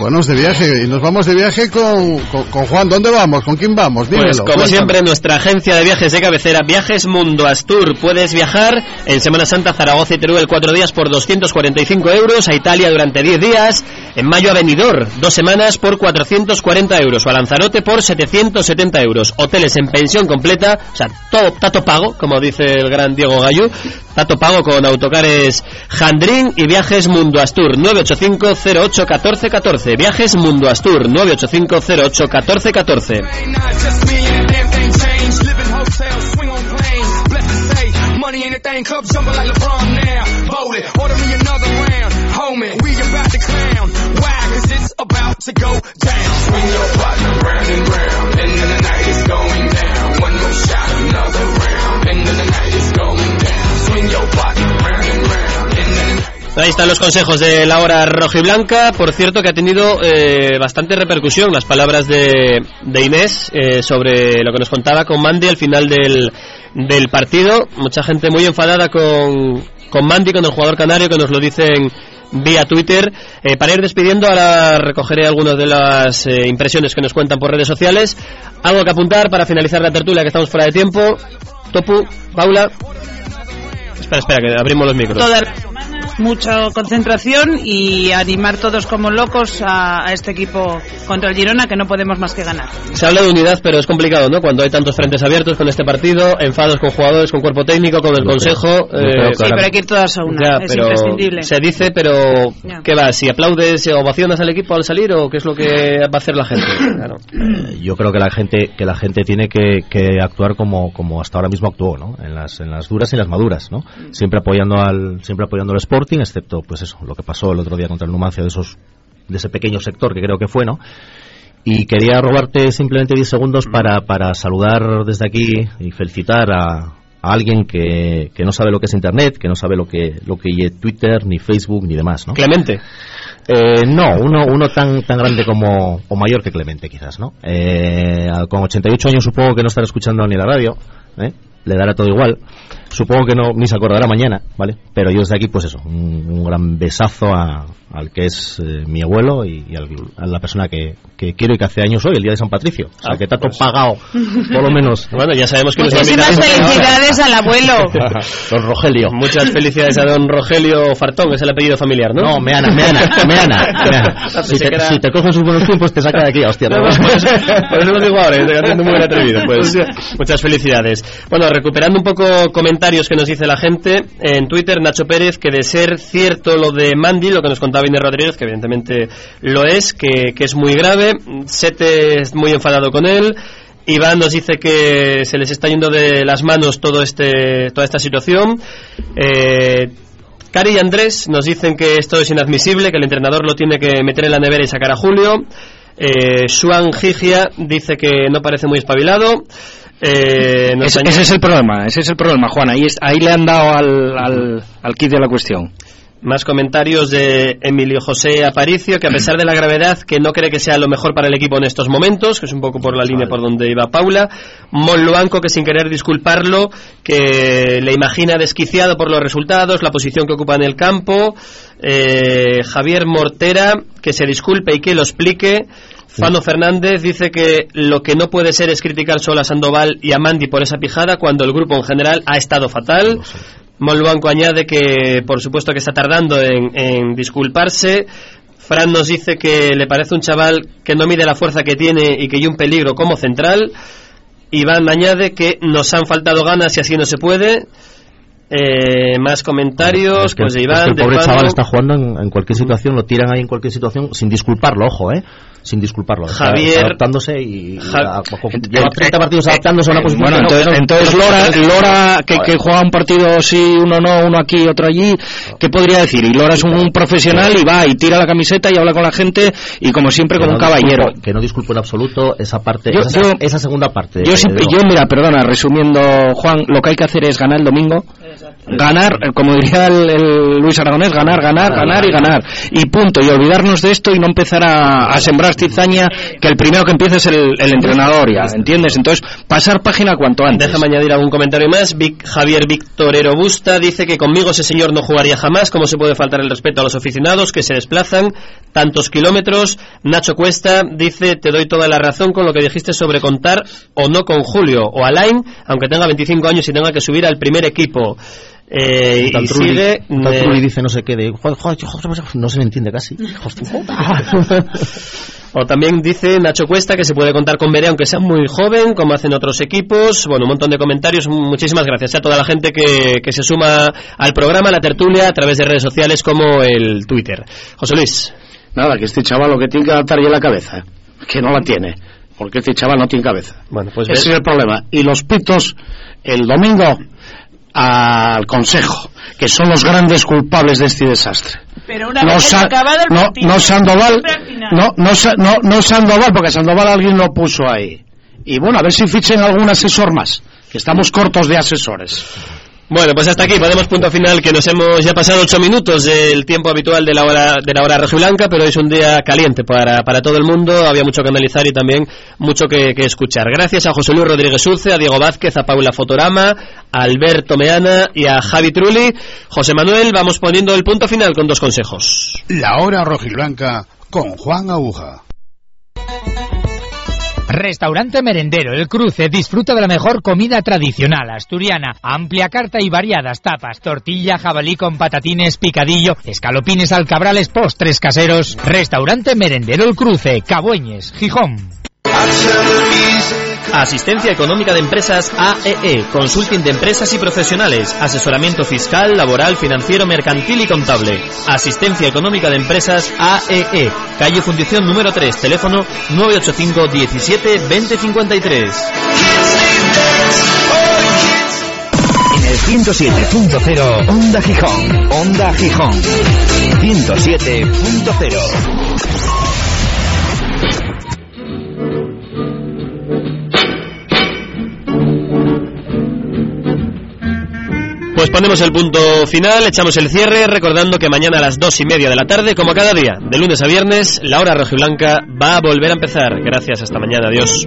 bueno, de viaje. Y nos vamos de viaje con, con, con Juan. ¿Dónde vamos? ¿Con quién vamos? Dímelo. Pues como cuéntame. siempre, nuestra agencia de viajes de cabecera, Viajes Mundo Astur. Puedes viajar en Semana Santa Zaragoza y Teruel cuatro días por 245 euros, a Italia durante 10 días, en mayo a Benidorm, dos semanas por 440 euros, o a Lanzarote por 770 euros. Hoteles en pensión completa, o sea, todo tato pago, como dice el gran Diego Gallú, tato pago con autocares Jandrín y Viajes Mundo Astur, 985 08 14 14. Viajes Mundo Astur, 985 Ahí están los consejos de la hora rojiblanca. Por cierto, que ha tenido eh, bastante repercusión las palabras de, Inés eh, sobre lo que nos contaba con Mandy al final del, del partido. Mucha gente muy enfadada con, con Mandy, con el jugador canario, que nos lo dicen vía Twitter. Eh, para ir despidiendo, ahora recogeré algunas de las impresiones que nos cuentan por redes sociales. Algo que apuntar para finalizar la tertulia, que estamos fuera de tiempo. Topu, Paula. Espera, espera, que abrimos los micros. Mucha concentración y animar todos como locos a, a este equipo contra el Girona que no podemos más que ganar. Se habla de unidad, pero es complicado, ¿no? Cuando hay tantos frentes abiertos con este partido, enfados con jugadores, con cuerpo técnico, con el consejo. creo que sí, pero hay que ir todas a una. Ya, es pero imprescindible. se dice, pero Ya. ¿qué va? ¿Si aplaudes, ovacionas al equipo al salir o qué es lo que va a hacer la gente? Claro. Eh, yo creo que la gente que la gente tiene que, que actuar como, como hasta ahora mismo actuó no en las en las duras y en las maduras no siempre apoyando al siempre apoyando al Sporting excepto pues eso lo que pasó el otro día contra el Numancia de esos de ese pequeño sector que creo que fue no y quería robarte simplemente 10 segundos para, para saludar desde aquí y felicitar a, a alguien que, que no sabe lo que es internet, que no sabe lo que lo que es Twitter, ni Facebook, ni demás, ¿no? Clemente. Eh, no, uno, uno tan, tan grande como, o mayor que Clemente, quizás, ¿no? Eh, con 88 años supongo que no estará escuchando ni la radio, ¿eh? Le dará todo igual. Supongo que no, ni se acordará mañana, ¿vale? Pero yo desde aquí, pues eso, un, gran besazo al que es eh, mi abuelo y, y al- a la persona que, que quiero y que hace años hoy, el día de San Patricio. O sea, Ah, que tanto pues. pagado, por lo menos. Bueno, ya sabemos que nos Muchísimas felicidades al abuelo. Don Rogelio. Muchas felicidades a don Rogelio Fartón, es el apellido familiar, ¿no? No, Meana, Meana, Meana. Meana. Si te, que si te cogen sus buenos tiempos, te saca de aquí, hostia. No, no, por, eso, por eso lo digo ahora, estoy haciendo muy atrevido. Pues, muchas felicidades. Bueno, recuperando un poco comentarios que nos dice la gente en Twitter, Nacho Pérez, que de ser cierto lo de Mandy, lo que nos contaba Inés Rodríguez, que evidentemente lo es, que, que es muy grave, Sete es muy enfadado con él. Iván nos dice que se les está yendo de las manos todo este, toda esta situación. Eh, Cari y Andrés nos dicen que esto es inadmisible, que el entrenador lo tiene que meter en la nevera y sacar a Julio. Eh, Xuan Gigia dice que no parece muy espabilado. Eh, Ese, añade- ese es el problema, ese es el problema, Juan. Ahí, es- ahí le han dado al, al, al kit de la cuestión. Más comentarios de Emilio José Aparicio, que a pesar de la gravedad, que no cree que sea lo mejor para el equipo en estos momentos, que es un poco por la línea por donde iba Paula. Mon Luanco, que sin querer disculparlo, que le imagina desquiciado por los resultados, la posición que ocupa en el campo. Eh, Javier Mortera, que se disculpe y que lo explique. Fano Fernández dice que lo que no puede ser es criticar solo a Sandoval y a Mandy por esa pijada cuando el grupo en general ha estado fatal. Molbanco añade que por supuesto que está tardando en, en disculparse. Fran nos dice que le parece un chaval que no mide la fuerza que tiene y que hay un peligro como central. Iván añade que nos han faltado ganas y así no se puede. Eh, más comentarios, Es que, pues de es Iván, que el pobre chaval está jugando en, en cualquier situación, lo tiran ahí en cualquier situación sin disculparlo, ojo, ¿eh? Sin disculparlo. Javier- adaptándose y, y Ja- a- lleva 30 partidos adaptándose a una posición. Bueno, entonces, que no- entonces que no- Lora, Lora que, que juega un partido sí, uno no, uno aquí, otro allí, ¿qué podría decir? Y Lora es un, un profesional y va y tira la camiseta y habla con la gente y como siempre como un no caballero. disculpo- que no disculpo en absoluto esa parte, Yo- esa, yo- esa segunda parte. Yo, siempre- yo, mira, perdona, resumiendo, Juan, lo que hay que hacer es ganar el domingo ganar, eh, como diría el, el Luis Aragonés, ganar, ganar, ganar y ganar. Y punto. Y olvidarnos de esto y no empezar a, a sembrar cizaña que el primero que empieza es el, el entrenador ya, ¿entiendes? Entonces, pasar página cuanto antes. Déjame añadir algún comentario más. Vic- Javier Victorero Busta dice que conmigo ese señor no jugaría jamás. ¿Cómo se puede faltar el respeto a los aficionados que se desplazan tantos kilómetros? Nacho Cuesta dice: Te doy toda la razón con lo que dijiste sobre contar o no con Julio o Alain, aunque tenga 25 años y tenga que subir al primer equipo. Eh, y Trulli- sigue. tal eh, Trulli dice no sé qué de joder, joder, joder, joder, no se le entiende casi. O también dice Nacho Cuesta que se puede contar con Bere aunque sea muy joven, como hacen otros equipos. Bueno, un montón de comentarios. Muchísimas gracias a toda la gente que, que se suma al programa, a la tertulia, a través de redes sociales como el Twitter. José Luis. Nada, que este chaval lo que tiene que adaptar ya la cabeza, que no la tiene, porque este chaval no tiene cabeza. Bueno, pues Ese es el problema. Y los pitos, el domingo, al consejo, que son los grandes culpables de este desastre. Pero una no, vez Sa- acabado el partido, no Sandoval, no, no, Sa- no, no Sandoval, porque Sandoval alguien lo puso ahí. Y bueno, a ver si fichen algún asesor más, que estamos cortos de asesores. Bueno, pues hasta aquí ponemos punto final que nos hemos ya pasado ocho minutos del tiempo habitual de la hora de la hora rojiblanca, pero es un día caliente para, para todo el mundo, había mucho que analizar y también mucho que, que escuchar. Gracias a José Luis Rodríguez Ulce, a Diego Vázquez, a Paula Fotorama, a Alberto Meana y a Javi Trulli. José Manuel, vamos poniendo el punto final con dos consejos. La hora rojiblanca con Juan Aguja. Restaurante Merendero El Cruce disfruta de la mejor comida tradicional asturiana, amplia carta y variadas tapas, tortilla, jabalí con patatines, picadillo, escalopines, alcabrales, postres caseros. Restaurante Merendero El Cruce, Cabueñes, Gijón. Asistencia Económica de Empresas AEE, Consulting de Empresas y Profesionales, Asesoramiento Fiscal, Laboral, Financiero, Mercantil y Contable. Asistencia Económica de Empresas AEE, Calle Fundición número 3, teléfono 985 17 2053. En el 107.0 Onda Gijón. Onda Gijón. 107.0. ponemos el punto final, echamos el cierre, recordando que mañana a las dos y media de la tarde, como cada día, de lunes a viernes, la hora rojiblanca va a volver a empezar. Gracias, hasta mañana, adiós.